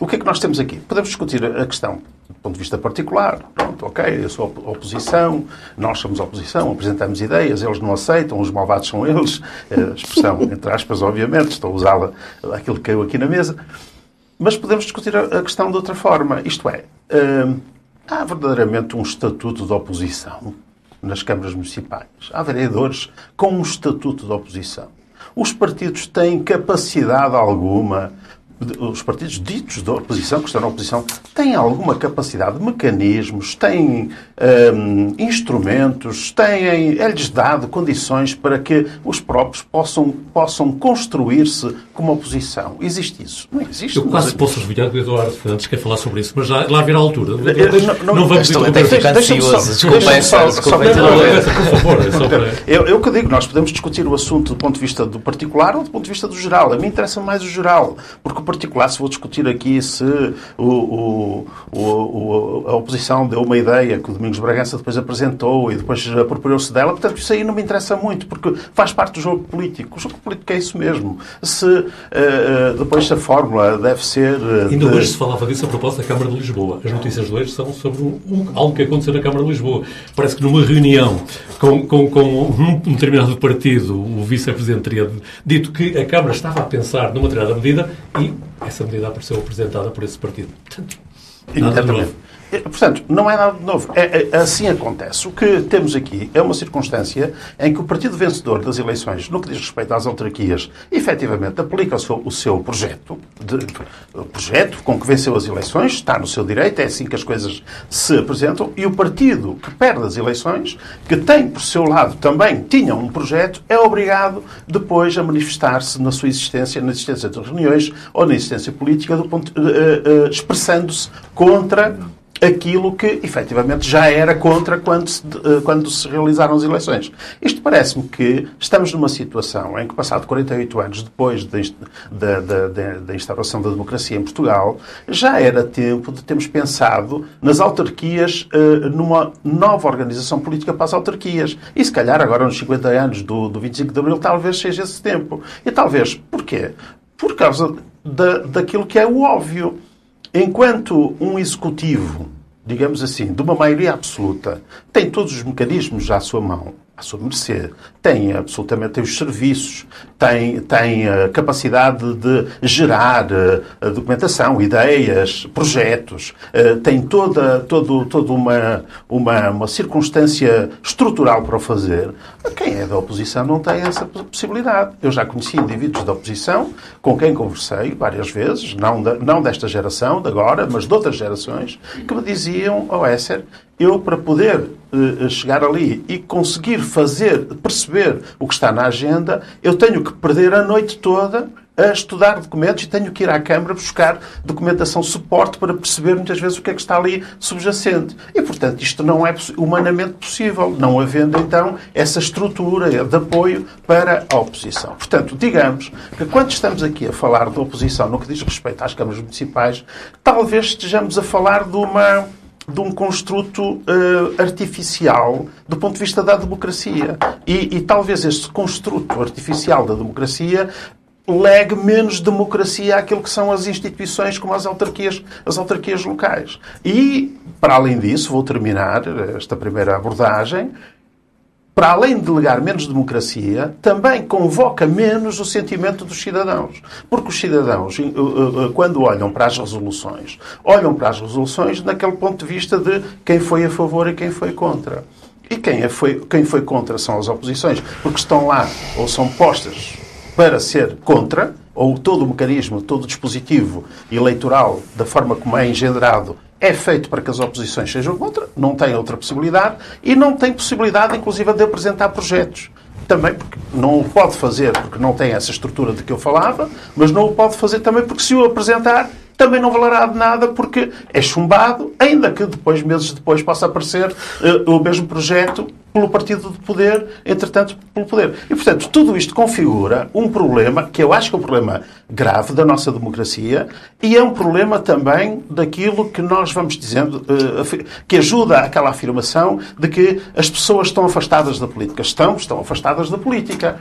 o que é que nós temos aqui? Podemos discutir a questão do ponto de vista particular. Pronto, ok, eu sou oposição, nós somos oposição, apresentamos ideias, eles não aceitam, os malvados são eles. A expressão, entre aspas, obviamente, estou a usá-la, aquilo que caiu aqui na mesa. Mas podemos discutir a questão de outra forma. Isto é, hum, há verdadeiramente um estatuto de oposição nas câmaras municipais. Há vereadores com um estatuto de oposição. Os partidos têm capacidade alguma os partidos ditos da oposição, que estão na oposição, têm alguma capacidade, mecanismos, têm hum, instrumentos, têm, é-lhes dado condições para que os próprios possam, possam construir-se como oposição. Existe isso? Não existe. Eu quase posso adivinhar que o Eduardo Fernandes quer falar sobre isso, mas já lá virá a altura. Não, não, não vamos Estou até ficando ansioso. Desculpa, por favor. Eu, eu que digo, nós podemos discutir o assunto do ponto de vista do particular ou do ponto de vista do geral. A mim interessa mais o geral, porque particular, se vou discutir aqui se o, o, o, a oposição deu uma ideia que o Domingos Bragança depois apresentou e depois apropriou-se dela, portanto, isso aí não me interessa muito, porque faz parte do jogo político. O jogo político é isso mesmo. Se uh, depois a fórmula deve ser. Uh, Ainda de... hoje se falava disso a propósito da Câmara de Lisboa. As notícias de hoje são sobre um, algo que aconteceu na Câmara de Lisboa. Parece que numa reunião com, com, com um determinado partido, o vice-presidente teria dito que a Câmara estava a pensar numa determinada medida e essa medida apareceu apresentada por esse partido. Portanto, nada novo. É, portanto, não é nada de novo. É, é, assim acontece. O que temos aqui é uma circunstância em que o partido vencedor das eleições, no que diz respeito às autarquias, efetivamente aplica o seu, o seu projeto, de, o projeto com que venceu as eleições, está no seu direito, é assim que as coisas se apresentam, e o partido que perde as eleições, que tem por seu lado também tinha um projeto, é obrigado depois a manifestar-se na sua existência, na existência de reuniões ou na existência política, uh, uh, expressando-se contra aquilo que efetivamente já era contra quando se, eh, quando se realizaram as eleições. Isto parece-me que estamos numa situação em que, passado 48 anos depois da, da, instauração da democracia em Portugal, já era tempo de termos pensado nas autarquias, eh, numa nova organização política para as autarquias. E se calhar agora nos 50 anos do, do 25 de Abril talvez seja esse tempo. E talvez, porquê? Por causa da, daquilo que é o óbvio Enquanto um executivo, digamos assim, de uma maioria absoluta, tem todos os mecanismos à sua mão à sua mercê, tem absolutamente tem os serviços, tem, tem a capacidade de gerar eh, documentação, ideias, projetos, eh, tem toda, todo, toda uma, uma, uma circunstância estrutural para o fazer. Quem é da oposição não tem essa possibilidade. Eu já conheci indivíduos da oposição com quem conversei várias vezes, não, da, não desta geração, de agora, mas de outras gerações, que me diziam, oh Esser, eu para poder uh, chegar ali e conseguir fazer, perceber o que está na agenda, eu tenho que perder a noite toda a estudar documentos e tenho que ir à Câmara buscar documentação suporte para perceber muitas vezes o que é que está ali subjacente. E, portanto, isto não é humanamente possível, não havendo então essa estrutura de apoio para a oposição. Portanto, digamos que quando estamos aqui a falar de oposição no que diz respeito às câmaras municipais, talvez estejamos a falar de uma de um construto uh, artificial do ponto de vista da democracia. E, e, talvez este construto artificial da democracia legue menos democracia àquilo que são as instituições como as autarquias, as autarquias locais. E, para além disso, vou terminar esta primeira abordagem, para além de delegar menos democracia, também convoca menos o sentimento dos cidadãos. Porque os cidadãos, eh, eh, eh, quando olham para as resoluções, olham para as resoluções naquele ponto de vista de quem foi a favor e quem foi contra. E quem foi, quem foi contra são as oposições, porque estão lá ou são postas para ser contra, ou todo o mecanismo, todo o dispositivo eleitoral, da forma como é engendrado, é feito para que as oposições sejam contra, não tem outra possibilidade, e não tem possibilidade, inclusive, de apresentar projetos. Também porque não o pode fazer porque não tem essa estrutura de que eu falava, mas não o pode fazer também porque se o apresentar também não valerá de nada porque é chumbado, ainda que depois, meses depois, possa aparecer uh, o mesmo projeto pelo partido de poder, entretanto, pelo poder. E, portanto, tudo isto configura um problema, que eu acho que é um problema grave da nossa democracia, e é um problema também daquilo que nós vamos dizendo, uh, que ajuda àquela afirmação de que as pessoas estão afastadas da política. Estão, estão afastadas da política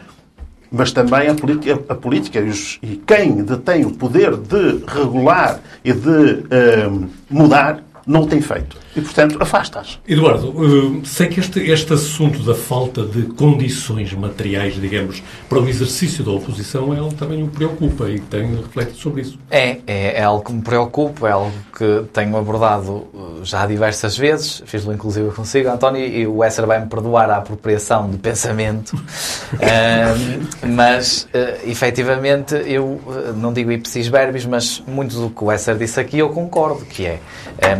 mas também a política, a política e, quem detém o poder de regular e de uh, mudar não tem feito. E, portanto, afasta-as. Eduardo, uh, sei que este, este assunto da falta de condições materiais, digamos, para o exercício da oposição é algo que também o preocupa e tem refletido sobre isso. É, é, é, algo que me preocupa, é algo que tenho abordado uh, já diversas vezes, fiz-lo inclusive consigo, António, e o Esser vai-me perdoar a apropriação de pensamento, uh, mas, uh, efetivamente, eu não digo ipsis verbis, mas muito do que o Esser disse aqui eu concordo, que é,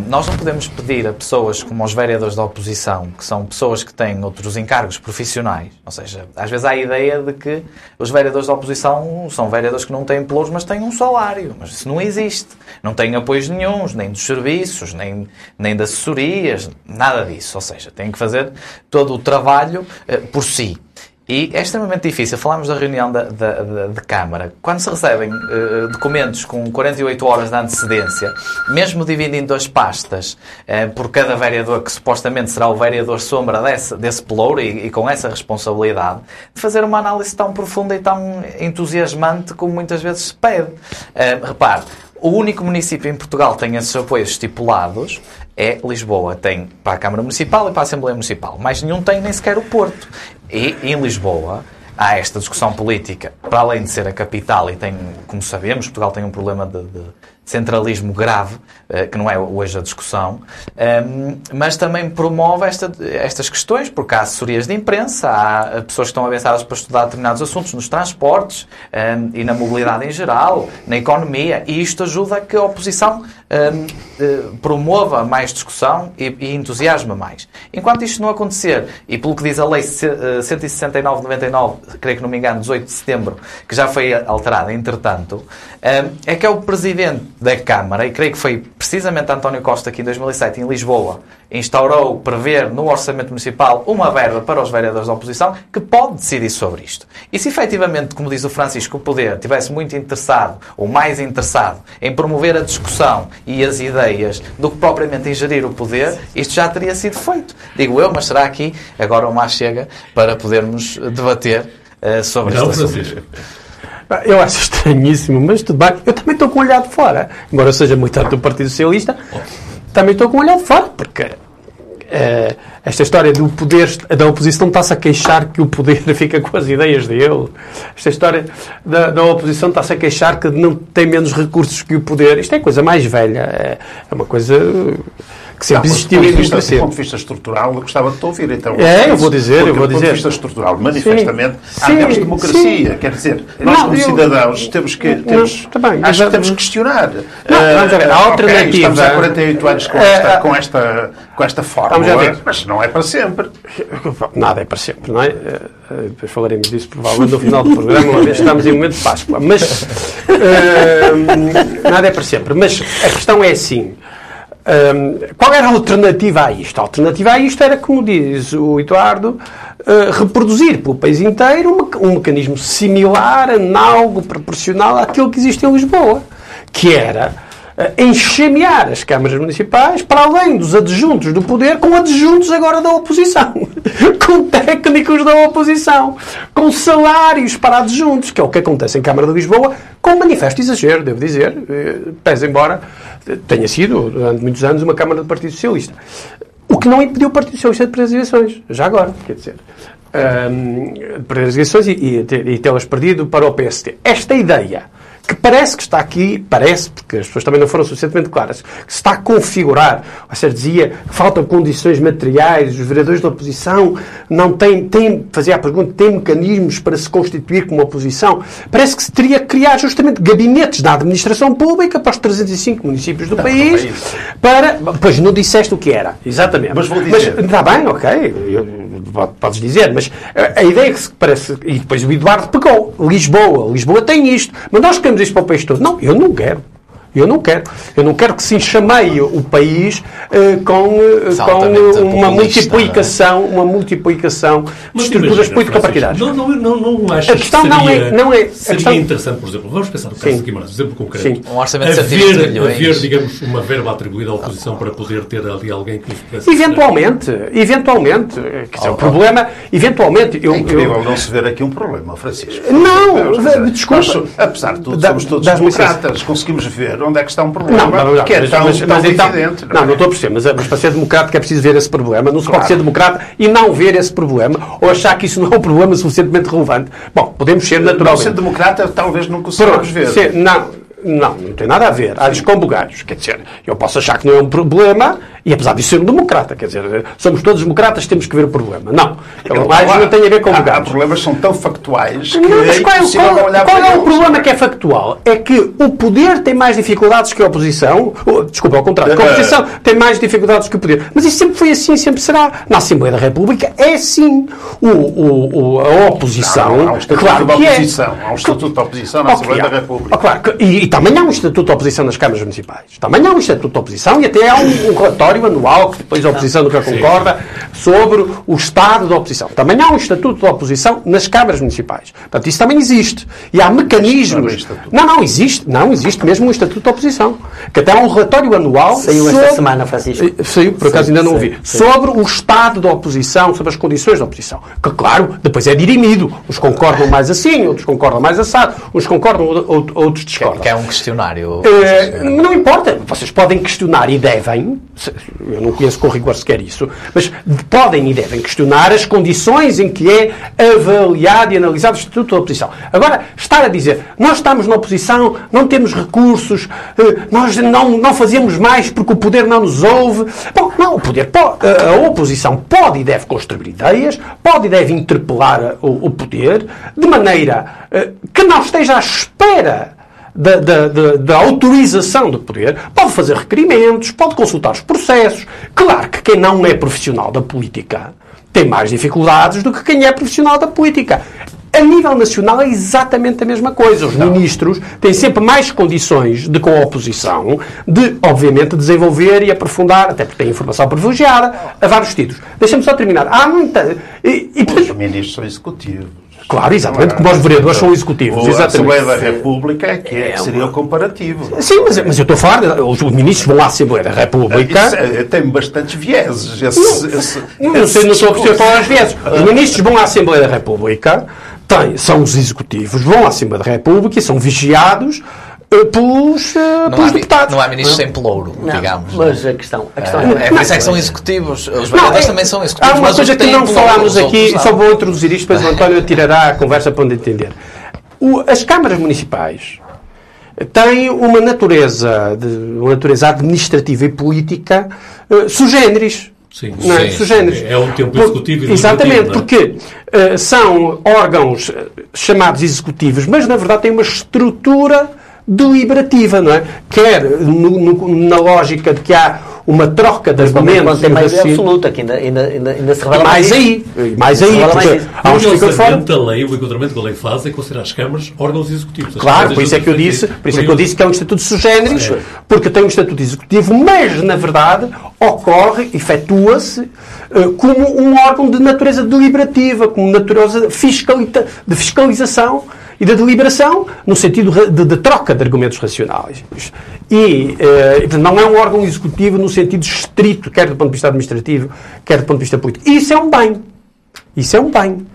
nós não podemos pedir a pessoas como os vereadores da oposição, que são pessoas que têm outros encargos profissionais, ou seja, às vezes há a ideia de que os vereadores da oposição são vereadores que não têm pelouros, mas têm um salário. Mas isso não existe. Não têm apoios nenhums, nem dos serviços, nem, nem de assessorias, nada disso. Ou seja, têm que fazer todo o trabalho uh, por si. E é extremamente difícil. Falámos da reunião da, da, da, de Câmara. Quando se recebem uh, documentos com 48 horas de antecedência, mesmo dividindo duas pastas, uh, por cada vereador, que supostamente será o vereador sombra desse, desse pelouro e, e, com essa responsabilidade, de fazer uma análise tão profunda e tão entusiasmante como muitas vezes se pede. Uh, repare, o único município em Portugal que tem esses apoios estipulados é Lisboa. Tem para a Câmara Municipal e para a Assembleia Municipal. Mas nenhum tem nem sequer o Porto. E em Lisboa há esta discussão política, para além de ser a capital, e tem, como sabemos, Portugal tem um problema de, de centralismo grave, eh, que não é hoje a discussão, ehm, mas também promove esta, estas questões, porque há assessorias de imprensa, há pessoas que estão avançadas para estudar determinados assuntos nos transportes ehm, e na mobilidade em geral, na economia, e isto ajuda a que a oposição ehm, eh, promova mais discussão e, entusiasma mais. Enquanto isto não acontecer, e pelo que diz a Lei 169-99, eh, creio que não me engano, 18 de setembro, que já foi alterada, entretanto, é que é o Presidente da Câmara, e creio que foi precisamente António Costa que em 2007, em Lisboa, instaurou, prever no Orçamento Municipal uma verba para os vereadores da oposição que pode decidir sobre isto. E se efetivamente, como diz o Francisco, o poder tivesse muito interessado, ou mais interessado, em promover a discussão e as ideias do que propriamente em gerir o poder, isto já teria sido feito. Digo eu, mas será aqui agora uma chega para podermos debater uh, sobre Não, este assunto. Eu acho estranhíssimo, mas tudo bem. Eu também estou com o olhar de fora. Embora eu seja muito do Partido Socialista, também estou com o olhar de fora, porque Uh, esta história do poder da oposição está-se a queixar que o poder fica com as ideias dele. Esta história da, da oposição está-se a queixar que não tem menos recursos que o poder. Isto é coisa mais velha. É, é uma coisa que sempre não, existiu em democracia. Do ponto de vista estrutural, eu gostava de te ouvir. Então, é, eu vou dizer, eu vou dizer. Do ponto de vista estrutural, manifestamente, sim, há menos democracia. Sim. Quer dizer, nós como eu, cidadãos temos que, temos, não, também, acho que temos que questionar. Não, vamos ver, a ah, alternativa... Okay, estamos há 48 anos com esta, com esta, com esta fórmula, mas não é para sempre. Nada é para sempre, não é? Eh, eh, depois falaremos disso provavelmente no final do programa, uma vez estamos em momento de Páscoa. Mas uh, nada é para sempre. Mas a questão é assim. Um, qual era a alternativa a isto? A alternativa a isto era, como diz o Eduardo, uh, reproduzir pelo país inteiro um, um mecanismo similar, análogo, proporcional àquilo que existe em Lisboa, que era enxamear as câmaras municipais para além dos adjuntos do poder com adjuntos agora da oposição, com técnicos da oposição, com salários para adjuntos, que é o que acontece em Câmara de Lisboa, com manifesto exagero, devo dizer, eh, pese embora tenha sido, durante muitos anos, uma Câmara do Partido Socialista. O que não impediu o Partido Socialista de perder as eleições, já agora, quer dizer. Um, perder as eleições e, e, e tê-las perdido para o PST. Esta ideia que parece que está aqui, parece, porque as pessoas também não foram suficientemente claras, que se está a configurar, ou seja, dizia que faltam condições materiais, os vereadores da oposição não têm, têm, fazia a pergunta, têm mecanismos para se constituir como oposição. Parece que se teria que criar justamente gabinetes da administração pública para os 305 municípios do não, país, não é para... Pois não disseste o que era, exatamente. Mas vou dizer. Mas, está bem, ok, eu, podes dizer, mas a, a ideia é que se parece... E depois o Eduardo pegou. Lisboa, Lisboa tem isto, mas nós isto para o país todo. Não, eu não quero. Eu não quero. Eu não quero que se enxameie o país uh, com, uh, com uma multiplicação, uma multiplicação de estruturas político-partidárias. Não, não, não, não acho a questão que seria, não é, não é seria questão... interessante, por exemplo, vamos pensar no caso Sim. de Guimarães, exemplo concreto. Sim. Um orçamento haver, de haver, digamos, uma verba atribuída à oposição para poder ter ali alguém que Eventualmente, eventualmente. Quer dizer, oh, o problema, eventualmente... Eu, é incrível eu... não se ver aqui um problema, Francisco. Não, desculpa. apesar de tudo, somos todos democratas, conseguimos ver onde é que está um problema não, não, não, que é tão, mas, tão mas, então, evidente. Não, não, estou a perceber, mas, mas, para ser democrático é preciso ver esse problema. Não se claro. pode ser democrata e não ver esse problema ou achar que isso não é um problema suficientemente relevante. Bom, podemos ser naturalmente. Não ser democrata talvez não consigamos ver. Ser, não, não, não tem nada a ver. Há descombugados. Quer dizer, eu posso achar que não é um problema e apesar de ser um democrata, quer dizer, somos todos democratas, temos que ver o problema. Não. Ele mais não tem a ver com há, há problemas são tão factuais que não, qual, é, qual, olhar qual é o problema que é factual? É que o poder tem mais dificuldades que a oposição. Desculpa, ao contrário, a oposição tem mais dificuldades que o poder. Mas isso sempre foi assim, sempre será. Na Assembleia da República é assim. O, o, o a oposição. Não, há um estatuto claro é. oposição. É. Há um estatuto de oposição na Assembleia da República. claro, e, e, também há um estatuto de oposição nas câmaras municipais. Também há um estatuto de oposição e até há um, um relatório relatório anual, que depois a oposição nunca concorda, sobre o estado da oposição. Também há um estatuto da oposição nas câmaras municipais. Portanto, isso também existe. E há mecanismos. Não, não, existe. Não, existe mesmo um estatuto da oposição. Que até há um relatório anual. Saiu sobre... esta semana, Francisco. Eh, saiu, por acaso ainda não ouvi. Sobre o estado da oposição, sobre as condições da oposição. Que, claro, depois é dirimido. Uns concordam mais assim, outros concordam mais assado, uns concordam, outros discordam. Que é um questionário. É, não importa. Vocês podem questionar e devem, eu não conheço com rigor sequer isso, mas podem e devem questionar as condições em que é avaliado e analisado o Estatuto da Oposição. Agora, estar a dizer, nós estamos na oposição, não temos recursos, eh, nós não, não fazemos mais porque o poder não nos ouve. Bom, não, o poder pode, a oposição pode e deve construir ideias, pode e deve interpelar o, o poder, de maneira eh, que não esteja à espera da, da, da, da, autorização do poder, pode fazer requerimentos, pode consultar os processos. Claro que quem não é profissional da política tem mais dificuldades do que quem é profissional da política. A nível nacional é exatamente a mesma coisa. Os ministros têm sempre mais condições de, com a oposição, de, obviamente, desenvolver e aprofundar, até porque têm informação privilegiada, a vários títulos. Deixa-me só terminar. Há muita. E, e, Os ministros são executivos. Claro, exatamente, como os vereadores são executivos. A Assembleia da República é que, é, que seria o comparativo. Sim, mas, mas eu estou a falar, os ministros vão à Assembleia da República. Isso, é, tem bastantes vieses. Esse, não, esse, não, esse sei, não estou a falar os vieses. Os ministros vão à Assembleia da República, têm, são os executivos, vão à Assembleia da República e são vigiados pelos, pelos há, deputados. Não há ministros sem pelouro, não, digamos. Mas não. a questão, a questão é, é, por isso é que são executivos. Os vereadores é, também são executivos. Há uma coisa que não falámos aqui, só vou introduzir isto, depois o António tirará a conversa para onde entender. O, as câmaras municipais têm uma natureza, de, uma natureza administrativa e política uh, sugéneres. Sim, não é? Sim, É um tempo executivo e Exatamente, é? porque uh, são órgãos chamados executivos, mas na verdade têm uma estrutura deliberativa, não é? Quer no, no, na lógica de que há uma troca de argumentos. Quando tem maioria absoluta, que ainda, ainda, ainda, ainda se revela mais, mais aí. Mais aí. Porque há uns que fora. a lei, o enquadramento que a lei faz é considerar as câmaras órgãos executivos. Claro, por isso é que eu disse, por isso é que eu disse que é um estatuto sugéneris, é. porque tem um estatuto executivo, mas na verdade ocorre, efetua-se uh, como um órgão de natureza deliberativa, como natureza fiscalita, de fiscalização e da deliberação no sentido de, de troca de argumentos racionais. E uh, não é um órgão executivo no sentido estrito, quer do ponto de vista administrativo, quer do ponto de vista político. Isso é um bem. Isso é um bem.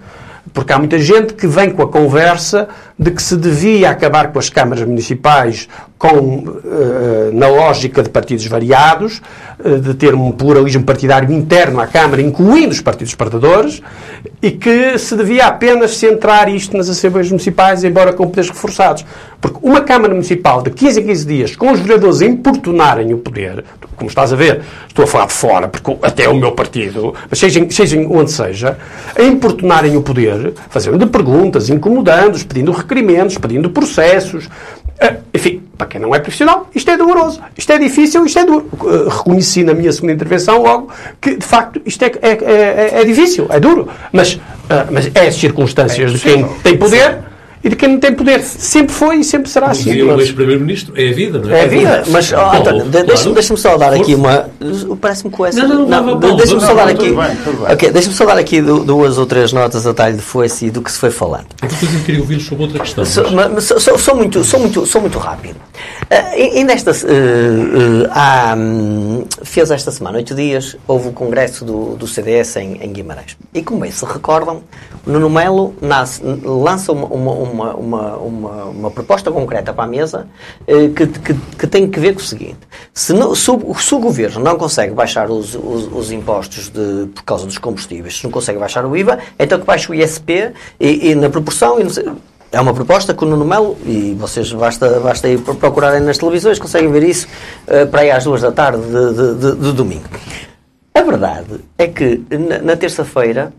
Porque há muita gente que vem com a conversa de que se devia acabar com as câmaras municipais com, uh, na lógica de partidos variados, uh, de ter um pluralismo partidário interno à Câmara, incluindo os partidos perdedores, e que se devia apenas centrar isto nas Assembleias Municipais, embora com poderes reforçados. Porque uma Câmara Municipal de 15 em 15 dias, com os vereadores a importunarem o poder, como estás a ver, estou a falar de fora, porque até o meu partido, mas seja, seja onde seja, a importunarem o poder, fazendo perguntas, incomodando-os, pedindo requerimentos, pedindo processos, ah, enfim, para quem não é profissional, isto é doloroso, isto é difícil, isto é duro. Ah, reconheci na minha segunda intervenção logo que, de facto, isto é, é, é, é difícil, é duro. Mas, uh, mas é as circunstâncias é de quem tem poder e de quem não tem poder. Sempre foi e sempre será assim. E o ex-primeiro-ministro é a vida, não é? É a vida. Mas, oh, António, claro. deixa-me deixa só dar aqui uma. Parece-me que essa. Não, não, não. não deixa-me só dar aqui. Ok, deixa-me só dar aqui duas ou três notas a talho de foice e do que se foi falando. É que depois eu queria ouvir sobre outra questão. Mas... Sou, sou, sou, muito, sou, muito, sou muito rápido. Uh, ainda esta. Uh, uh, há, um, fez esta semana, oito dias, houve o congresso do, do CDS em, em Guimarães. E como bem se recordam, Nuno Melo nasce, lança uma, uma, uma, uma, uma, proposta concreta para a mesa eh, que, que, que, tem que ver com o seguinte: se, no, se, o, se o governo não consegue baixar os, os, os, impostos de, por causa dos combustíveis, se não consegue baixar o IVA, então que baixe o ISP e, e na proporção. E sei, é uma proposta que o Nuno Melo, e vocês basta, basta ir procurarem nas televisões, conseguem ver isso uh, para aí às duas da tarde de, de, de, de domingo. A verdade é que na, na terça-feira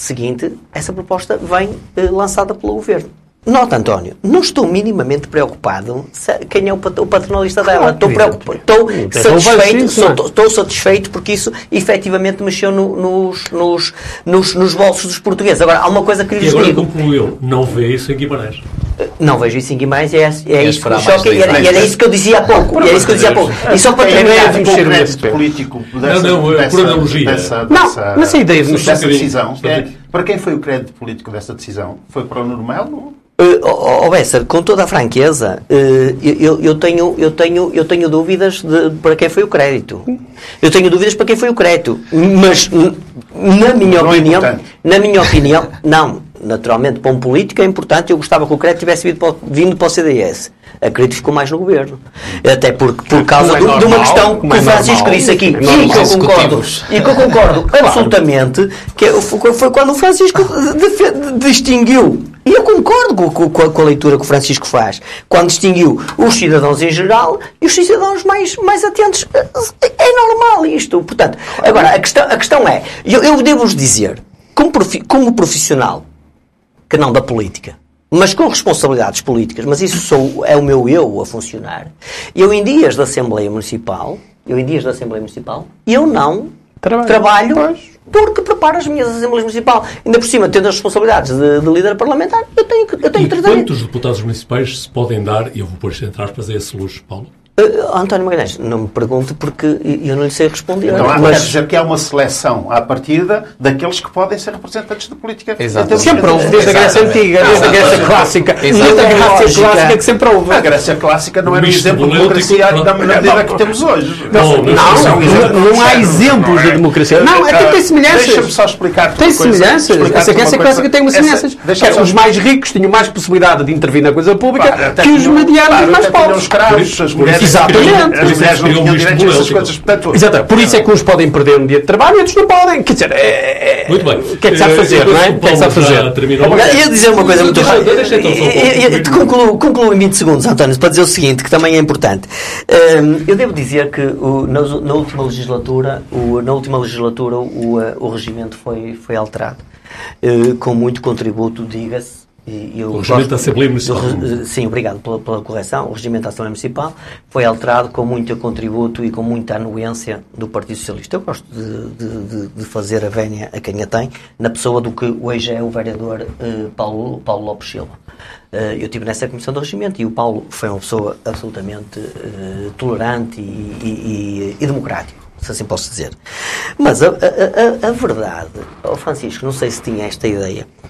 seguinte, essa proposta vem eh, lançada pelo governo. Nota, António, não estou minimamente preocupado quem é o patronalista dela. Estou, preocupado, estou satisfeito, estou, estou satisfeito porque isso efetivamente mexeu no, nos, nos, nos, nos, bolsos dos portugueses. Agora, há uma coisa que lhes e agora digo. concluiu, não vê isso em Guimarães. Não vejo isso em Guimarães, é, é isso que me choca e era, e era isso que eu dizia há pouco. E era isso que eu dizia há pouco. E só para terminar, de mexer o político dessa, não, não, dessa, por analogia. Dessa, dessa, não, mas a ideia de dessa decisão. É, para quem foi o crédito político dessa decisão? Foi para o Normelo? Uh, oh, oh Bessa, com toda a franqueza, uh, eu, eu, tenho, eu, tenho, eu tenho dúvidas de, para quem foi o crédito. Eu tenho dúvidas para quem foi o crédito. Mas, na minha não é opinião, é na minha opinião, não. Naturalmente, para um político é importante. Eu gostava que o crédito tivesse vindo para, o, vindo para o CDS. Acredito que ficou mais no governo. Até porque, por causa é de uma questão que o é Francisco é disse aqui, e que eu concordo, e que eu concordo absolutamente, que foi quando o Francisco distinguiu e eu concordo com, com, com, a leitura que o Francisco faz. Quando distinguiu os cidadãos em geral e os cidadãos mais, mais atentos. É normal isto. Portanto, agora, a questão, a questão é, eu, eu devo-vos dizer, como, profi, como profissional, que não da política, mas com responsabilidades políticas, mas isso sou, é o meu eu a funcionar, eu em dias da Assembleia Municipal, eu em dias da Assembleia Municipal, eu não trabalho, trabalho porque preparo as minhas Assembleias Municipal. Ainda por cima, tendo as responsabilidades de, de líder parlamentar, eu tenho que, eu tenho e que tratar. quantos deputados municipais se podem dar, e eu vou pôr entre aspas, a esse luxo, Paulo? Uh, António Magalhães, não me pergunte porque eu não lhe sei responder. Então, há, mas... dizer que há uma seleção à partida daqueles que podem ser representantes da política. Exato. Sempre houve, desde a Grécia Antiga, desde a Grécia Clássica. Desde a Grécia Clássica que sempre houve. A Grécia Clássica não era um exemplo de democracia na medida que temos hoje. Não, não há exemplos de democracia. Não, é que tem semelhanças. Deixa-me só explicar Tem semelhanças. A Grécia Clássica tem uma semelhanças. Os mais ricos tinham mais possibilidade de intervir na coisa pública que os medianos mais pobres. As mulheres Exatamente. As mulheres não tinham direito a essas coisas. Portanto, Exato. Por isso é que uns podem perder um dia de trabalho e outros não podem. Quer dizer, é, é, Muito bem. O que é que sabe fazer, não é? O que é que sabe fazer? Eu ia dizer uma coisa muito rápida. Concluo, concluo em 20 segundos, António, para dizer o seguinte, que também é importante. Eu devo dizer que na última legislatura, na última legislatura o, o regimento foi, foi alterado. Com muito contributo, diga-se, e, o regimento da Assembleia Municipal. Do, sim, obrigado pela, pela, correção. O regimento da Assembleia Municipal foi alterado com muito contributo e com muita anuência do Partido Socialista. Eu gosto de, de, de fazer a vénia a quem a tem, na pessoa do que hoje é o vereador uh, Paulo, Paulo Lopes Silva. Uh, eu estive nessa comissão do regimento e o Paulo foi uma pessoa absolutamente uh, tolerante e, e, e, e democrático se assim posso dizer. Mas a, a, a, a verdade, oh Francisco, não sei se tinha esta ideia, eh,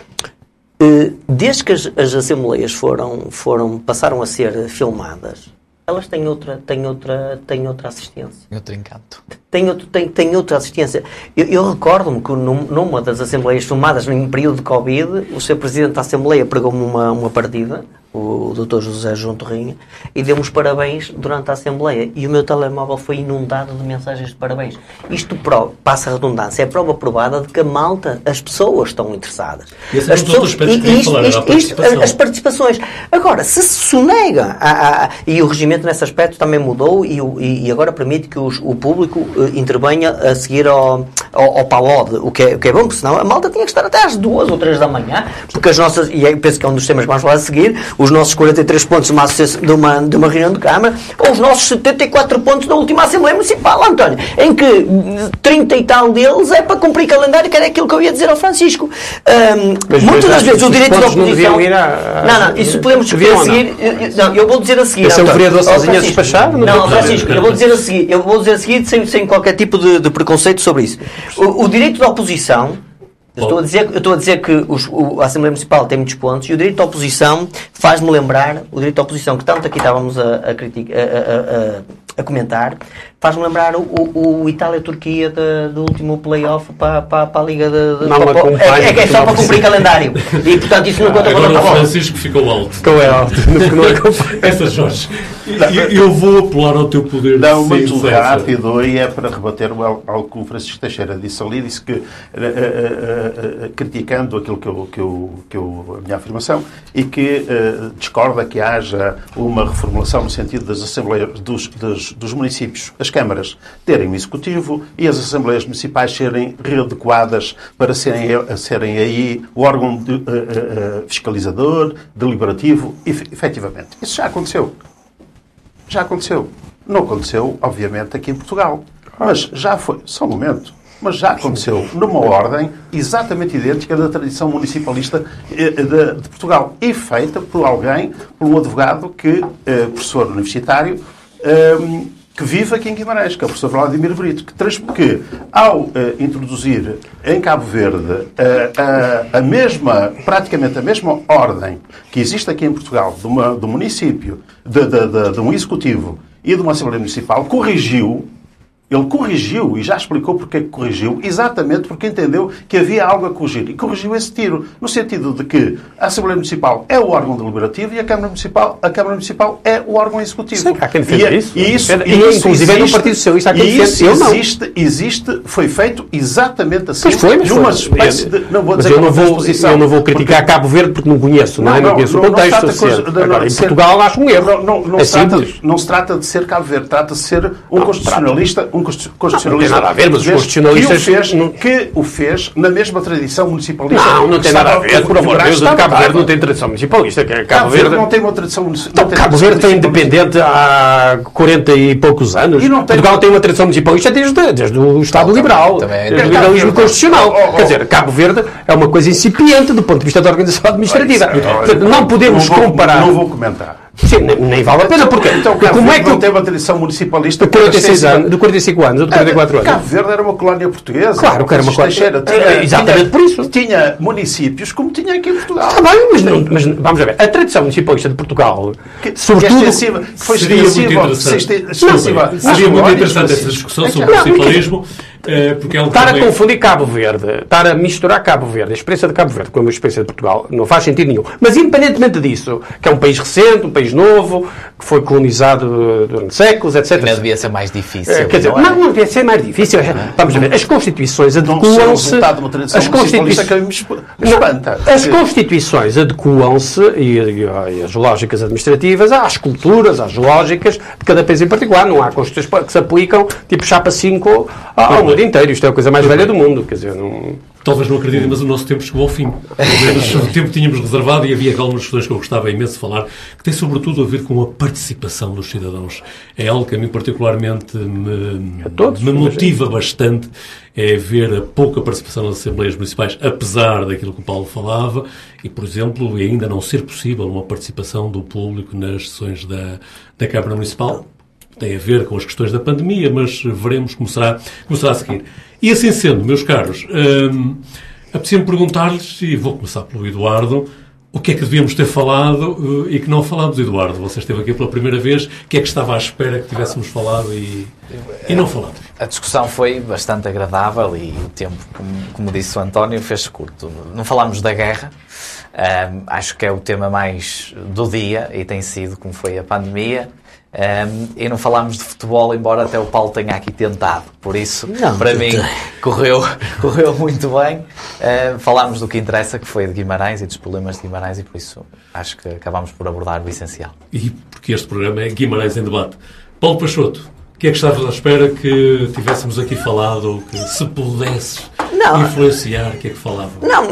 desde que as, as, assembleias foram, foram, passaram a ser filmadas, elas têm outra, têm outra, têm outra assistência. Outro encanto. Tem, outro, tem, tem outra assistência. Eu, eu recordo-me que num, numa das assembleias filmadas em período de Covid, o seu presidente da Assembleia pregou-me uma, uma partida o Dr. José João Torrinha, e deu-nos parabéns durante a Assembleia. E o meu telemóvel foi inundado de mensagens de parabéns. Isto prova, passa a redundância, é prova provada de que a malta, as pessoas estão interessadas. E é as pessoas, e, isto, isto, isto, as participações. Agora, se se sonega, a, a, e o regimento nesse aspecto também mudou, e, e agora permite que os, o público uh, intervenha a seguir ao, ao, ao palode, o que, é, o que é bom, porque senão a malta tinha que estar até às duas ou três da manhã, porque as nossas, e eu penso que é um dos temas que vamos falar a seguir, os nossos 43 pontos de uma, de uma, de uma reunião de Câmara, ou os nossos 74 pontos da última Assembleia Municipal, António, em que 30 e tal deles é para cumprir calendário, que era aquilo que eu ia dizer ao Francisco. Um, muitas das vezes o direito da oposição. Não, a... não, não, isso podemos discutir a seguir. Não, eu vou dizer a seguir. Esse é o vereador sozinho a despachar? Não, Francisco, eu vou dizer a seguir, eu vou dizer a seguir sem, sem qualquer tipo de, de preconceito sobre isso. O, o direito da oposição estou a dizer, eu estou a dizer que os, o, a Assembleia Municipal tem muitos pontos e o direito à oposição faz-me lembrar, o direito à oposição que tanto aqui estávamos a, a, a, a, a comentar, faz-me lembrar o, o, o Itália-Turquia do último play-off para, para, para a Liga de. de não para, é, é, é só para cumprir calendário. E portanto isso não conta para o Francisco ficou alto. Ficou alto. Não, não Essa, Jorge. Eu, eu vou apelar ao teu poder Não, muito rápido e é para rebater algo que o Francisco Teixeira disse ali, disse que, uh, uh, uh, criticando aquilo que eu, que, eu, que eu, a minha afirmação, e que discorda que haja uma reformulação no sentido das assembleias dos, dos, dos municípios, as câmaras, terem um executivo e as assembleias municipais serem readequadas para serem, serem aí o órgão de, fiscalizador, deliberativo, efetivamente. Isso já aconteceu. Já aconteceu. Não aconteceu, obviamente, aqui em Portugal. Mas já foi. Só um momento. Mas já aconteceu numa ordem exatamente idêntica da tradição municipalista eh, de, Portugal. E feita por alguém, por um advogado que, eh, professor universitário, eh, que vive aqui em Guimarães, que é o professor Vladimir Brito, que, que ao uh, introduzir em Cabo Verde uh, uh, a mesma, praticamente a mesma ordem que existe aqui em Portugal, de, uma, um município, de, de, de, de um executivo e de uma Assembleia Municipal, corrigiu ele corrigiu, e já explicou porque é que corrigiu, exatamente porque entendeu que havia algo a corrigir. E corrigiu esse tiro, no sentido de que a Assembleia Municipal é o órgão deliberativo e a Câmara Municipal, a Câmara Municipal é o órgão executivo. Sim, há quem defenda e, isso. E isso, e isso inclusive existe, no Partido Socialista há quem e isso existe, existe, foi feito exatamente assim. Mas foi, mas numa foi. espécie de... Não vou dizer mas eu não vou, eu não vou criticar porque... Cabo Verde porque não conheço, não, não é? Não, conheço não, o contexto. Não coisa, Agora, em Portugal acho um erro. Não, não, é se trata, não se trata de ser Cabo Verde, trata-se de ser um constitucionalista, um constitucionalista tem nada a ver, mas os constitucionalistas... Que o, fez, não... que o fez na mesma tradição municipalista. Não, não tem nada a ver, por amor de Deus, Cabo Verde não tem tradição municipalista. Cabo, Cabo Verde não tem uma tradição municipalista. Então, Cabo Verde tem independente há 40 e poucos anos. E não tem... Portugal tem uma tradição municipalista desde, desde o Estado Liberal, desde o liberalismo constitucional. Quer dizer, Cabo Verde é uma coisa incipiente do ponto de vista da organização administrativa. Não podemos comparar... Não vou comentar. Sim, nem, vale a pena, porque, então, porque como é que não teve uma tradição municipalista de 46 anos, de 45 anos ou de 44 anos? Cabo Verde era uma colónia portuguesa. Claro que era uma colónia. Tinha, exatamente tinha, por isso. Tinha municípios como tinha aqui em Portugal. Está bem, mas, não, mas vamos ver. A tradição municipalista de Portugal, que, sobretudo... Que foi seria muito interessante. Seria muito interessante essa discussão sobre o municipalismo. Eh, porque é estar também... a confundir Cabo Verde, estar a misturar Cabo Verde, a experiência de Cabo Verde com a experiência de Portugal, não faz sentido nenhum. Mas independentemente disso, que é um país recente, um país novo, que foi colonizado durante séculos, etc. Não devia ser mais difícil. É, quer dizer, não, não, não devia ser mais difícil. Vamos ver, as constituições adequam-se. As constituições. As constituições adequam-se e, e, as lógicas administrativas às culturas, às lógicas de cada país em particular. Não há constituições que se aplicam tipo chapa 5 ao mundo inteiro. Isto é a coisa mais velha do mundo. Quer dizer, não... Talvez não acreditem, mas o nosso tempo chegou ao fim. Menos o tempo tínhamos reservado e havia algumas questões que eu gostava imenso de falar, que tem sobretudo a ver com a participação dos cidadãos. É algo que a mim particularmente me, todos, me motiva bastante, é ver a pouca participação nas Assembleias Municipais, apesar daquilo que o Paulo falava, e, por exemplo, ainda não ser possível uma participação do público nas sessões da, da Câmara Municipal, tem a ver com as questões da pandemia, mas veremos como será, como será a seguir. E assim sendo, meus caros, hum, apetecia-me perguntar-lhes, e vou começar pelo Eduardo, o que é que devíamos ter falado uh, e que não falámos, Eduardo? Você esteve aqui pela primeira vez, o que é que estava à espera que tivéssemos falado e, e não falado? A discussão foi bastante agradável e o tempo, como, como disse o António, fez curto. Não falámos da guerra, um, acho que é o tema mais do dia e tem sido como foi a pandemia. Um, e não falámos de futebol, embora até o Paulo tenha aqui tentado. Por isso, não, para mim, correu, correu muito bem. Uh, falámos do que interessa, que foi de Guimarães e dos problemas de Guimarães, e por isso acho que acabámos por abordar o essencial. E porque este programa é Guimarães em Debate. Paulo Pachoto, que é que estavas à espera que tivéssemos aqui falado, ou que se pudesse não, influenciar, o que é que falava? Não,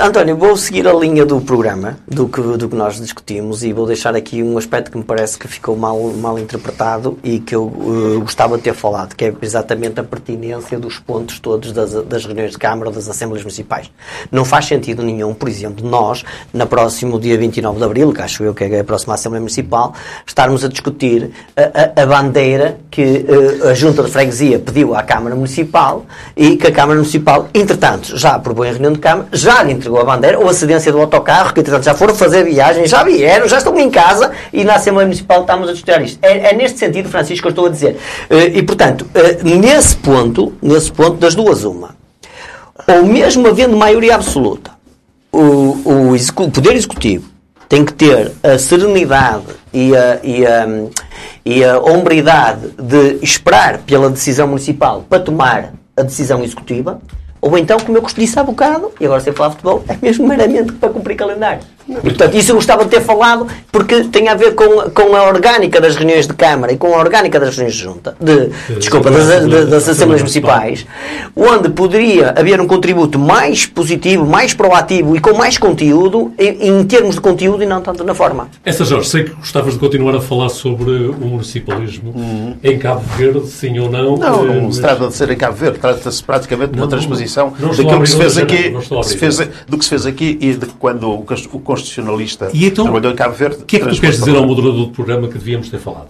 António, vou seguir a linha do programa, do que, do que nós discutimos, e vou deixar aqui um aspecto que me parece que ficou mal, mal interpretado e que eu uh, gostava de ter falado, que é exatamente a pertinência dos pontos todos das, das reuniões de Câmara, das Assembleias Municipais. Não faz sentido nenhum, por exemplo, nós, na próximo dia 29 de Abril, que acho eu que é a próxima Assembleia Municipal, estarmos a discutir a, a, a bandeira que uh, a Junta de Freguesia pediu à Câmara Municipal e que a Câmara Municipal entretanto, já aprovou em reunião de Câmara, já lhe entregou a bandeira, ou a cedência do autocarro, que entretanto já foram fazer viagem, já vieram, já estão em casa e na Assembleia Municipal estamos a discutir isto. É, é neste sentido, Francisco, que eu estou a dizer. Eh, e, portanto, eh, nesse ponto, nesse ponto, das duas, uma. Ou mesmo havendo maioria absoluta, o, o, o Poder Executivo tem que ter a serenidade e a, e a, e a hombridade de esperar pela decisão municipal para tomar a decisão executiva, ou então, como eu disse há bocado, e agora sem falar futebol, é mesmo meramente para cumprir calendário. Portanto, isso eu gostava de ter falado porque tem a ver com, com a orgânica das reuniões de Câmara e com a orgânica das reuniões de Junta, de, desculpa, das, das, das Assembleias Municipais, onde poderia haver um contributo mais positivo, mais proativo e com mais conteúdo em, em termos de conteúdo e não tanto na forma. Essa, Jorge, sei que gostavas de continuar a falar sobre o municipalismo uhum. em Cabo Verde, sim ou não. Não, não mas... se trata de ser em Cabo Verde, trata-se praticamente de uma transposição daquilo que se fez aqui, se fez, do que se fez aqui e de quando o, o constitucionalista e então, trabalhou em Cabo Verde. O que é que tu queres dizer ao moderador do programa que devíamos ter falado?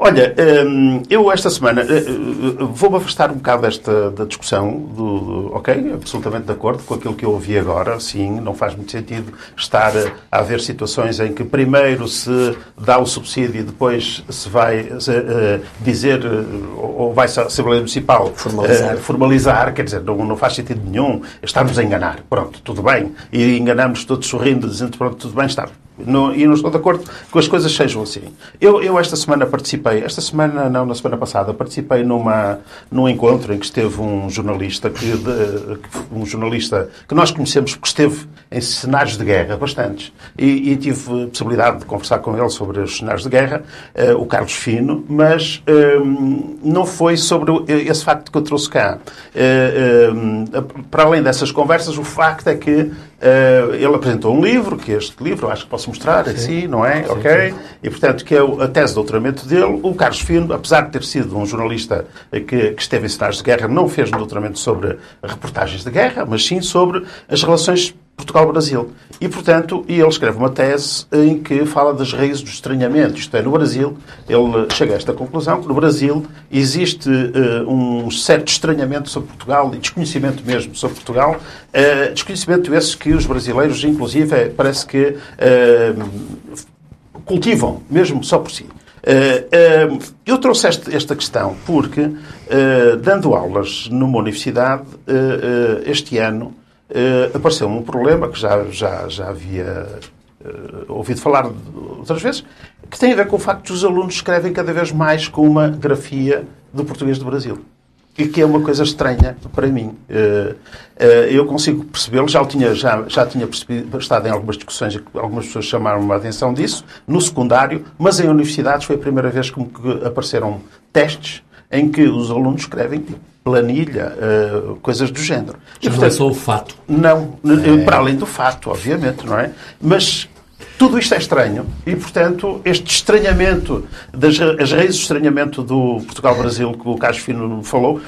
Olha, hum, eu esta semana eh, eh, vou-me afastar um bocado desta da discussão do, ok, absolutamente de acordo com aquilo que eu ouvi agora, sim, não faz muito sentido estar a haver situações em que primeiro se dá o subsídio e depois se vai uh, dizer ou vai-se à Assembleia Municipal formalizar. Uh, formalizar, quer dizer, não, não faz sentido nenhum estarmos a enganar. Pronto, tudo bem. E enganamos todos sorrindo, dizendo pronto, tudo bem, está no, e não estou de acordo que as coisas sejam assim. Eu, eu esta semana participei, esta semana não, na semana passada, participei numa, num encontro em que esteve um jornalista que, de, um jornalista que nós conhecemos porque esteve em cenários de guerra, bastantes, e, e tive a possibilidade de conversar com ele sobre os cenários de guerra, uh, o Carlos Fino, mas um, não foi sobre esse facto que eu trouxe cá. Uh, um, para além dessas conversas, o facto é que uh, ele apresentou um livro, que é este livro, acho que posso mostrar sim. assim, não é? Sim, ok? Sim. E, portanto, que é a tese de doutoramento dele. O Carlos Fino, apesar de ter sido um jornalista que, que esteve em cenários de guerra, não fez um doutoramento sobre reportagens de guerra, mas sim sobre as relações Portugal-Brasil. E, portanto, ele escreve uma tese em que fala das raízes do estranhamento. Isto é, no Brasil, ele chega a esta conclusão, que no Brasil existe uh, um certo estranhamento sobre Portugal e desconhecimento mesmo sobre Portugal. Uh, desconhecimento esses que os brasileiros, inclusive, é, parece que uh, cultivam, mesmo só por si. eu trouxe esta questão porque, dando aulas numa universidade, este ano, uh, apareceu um problema que já, já, já havia uh, ouvido falar outras vezes, que tem a ver com o facto de os alunos escrevem cada vez mais com uma grafia do português do Brasil. E que é uma coisa estranha para mim. Uh, eu consigo percebê-lo, já, tinha, já, já tinha percebido, estado em algumas discussões, algumas pessoas chamaram a atenção disso, no secundário, mas em universidades foi a primeira vez que apareceram testes em que os alunos escrevem planilha, uh, coisas do género. E, portanto, não é só o fato. Não, é. para além do fato, obviamente, não é? Mas tudo isto é estranho e, portanto, este estranhamento, das, as raízes do estranhamento do Portugal-Brasil que o Carlos Fino falou,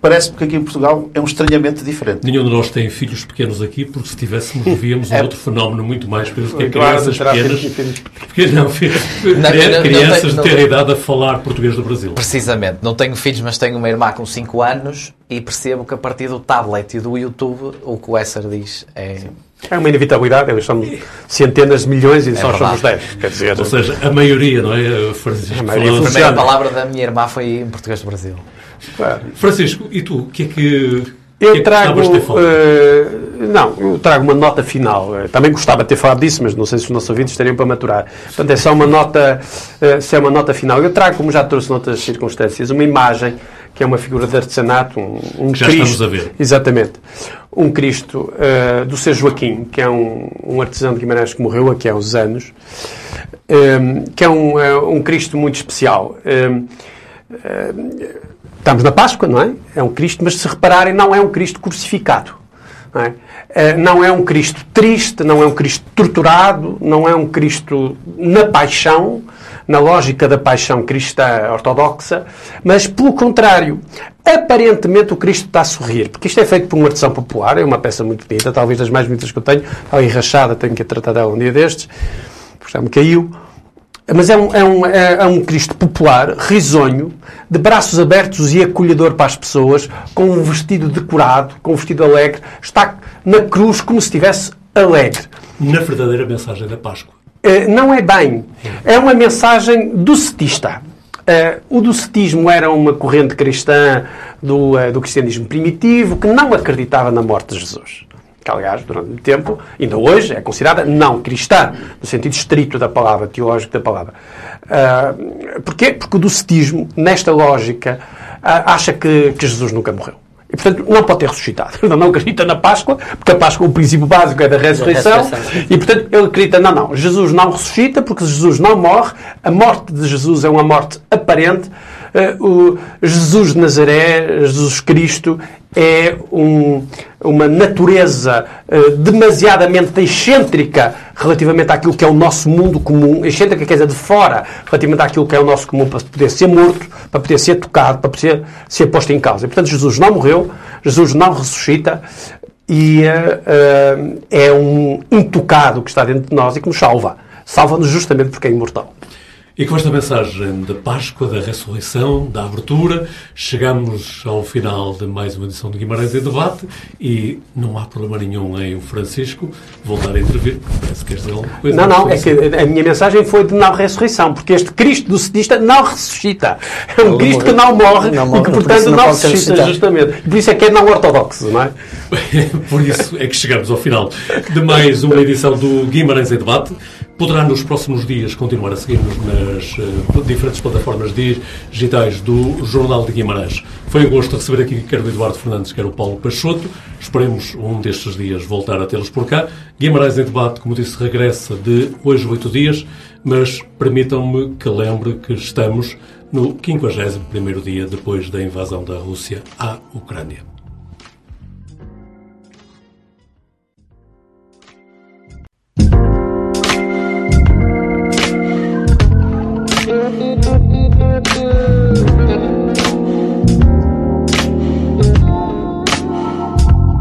Parece-me que aqui em Portugal é um estranhamento diferente. Nenhum de nós tem filhos pequenos aqui, porque se tivéssemos, víamos um é. outro fenómeno muito mais pequeno, que é crianças pequenas. Porque, não, filhos, não, crianças não, de ter idade a falar português do Brasil. Precisamente. Não tenho filhos, mas tenho uma irmã com 5 anos e percebo que a partir do tablet e do YouTube, o que o Esser diz é. É uma inevitabilidade, eles são centenas de milhões e é só somos 10. Quer dizer, Ou seja, a maioria, não é? Francisco, a, maioria a primeira palavra da minha irmã foi em português do Brasil. Claro. Francisco, e tu, o que é que. Eu que é trago. Uh, não, eu trago uma nota final. Uh, também gostava de ter falado disso, mas não sei se os nossos ouvintes estariam para maturar. Portanto, é só uma nota. Uh, se é uma nota final. Eu trago, como já trouxe noutras circunstâncias, uma imagem que é uma figura de artesanato, um, um já Cristo. estamos a ver. Exatamente. Um Cristo do Ser Joaquim, que é um, um, artesão de Guimarães que morreu aqui há uns anos, que é um, um Cristo muito especial. Estamos na Páscoa, não é? É um Cristo, mas se repararem, não é um Cristo crucificado. Não é? Eh, não é um Cristo triste, não é um Cristo torturado, não é um Cristo na paixão, na lógica da paixão cristã ortodoxa, mas, pelo contrário, aparentemente o Cristo está a sorrir, porque isto é feito por uma artesão popular, é uma peça muito bonita, talvez das mais bonitas que eu tenho, está enrachada, tenho que tratar dela um dia destes, porque já me caiu. Mas é um, é, um, é, é um Cristo popular, risonho, de braços abertos e acolhedor para as pessoas, com um vestido decorado, com um vestido alegre, está na cruz como se estivesse alegre. Na verdadeira mensagem da Páscoa. Uh, não é bem. É uma mensagem docetista. Uh, o docetismo era uma corrente cristã do, uh, do cristianismo primitivo que não acreditava na morte de Jesus que aliás, durante muito tempo, ainda hoje, é considerada não cristã, no sentido estrito da palavra, teológico da palavra. Uh, porquê? Porque o docetismo, nesta lógica, uh, acha que, que Jesus nunca morreu. E, portanto, não pode ter ressuscitado. Ele não acredita na Páscoa, porque a Páscoa, o princípio básico é da ressurreição. E, portanto, ele acredita, não, não, Jesus não ressuscita, porque Jesus não morre. A morte de Jesus é uma morte aparente. Uh, o Jesus de Nazaré, Jesus Cristo, é um, uma natureza uh, demasiadamente excêntrica relativamente àquilo que é o nosso mundo comum, excêntrica quer dizer de fora, relativamente àquilo que é o nosso comum, para poder ser morto, para poder ser tocado, para poder ser posto em causa. E, portanto, Jesus não morreu, Jesus não ressuscita e uh, é um intocado que está dentro de nós e que nos salva. Salva-nos justamente porque é imortal. E com esta mensagem da Páscoa, da ressurreição, da abertura, chegamos ao final de mais uma edição de Guimarães em Debate e não há problema nenhum em o Francisco voltar a intervir, parece que queres dizer alguma coisa. Não, não, é que a minha mensagem foi de não ressurreição, porque este Cristo do cedista não ressuscita. É um Cristo que não morre, não morre e que, portanto, não, não ressuscita, justamente. Por isso é que é não ortodoxo, não é? Por isso é que chegamos ao final de mais uma edição do Guimarães em Debate. Poderá nos próximos dias continuar a seguir-nos nas uh, diferentes plataformas digitais do Jornal de Guimarães. Foi um gosto receber aqui quer o Eduardo Fernandes, quer o Paulo Peixoto. Esperemos um destes dias voltar a tê-los por cá. Guimarães em debate, como disse, regressa de hoje oito dias, mas permitam-me que lembre que estamos no 51º dia depois da invasão da Rússia à Ucrânia.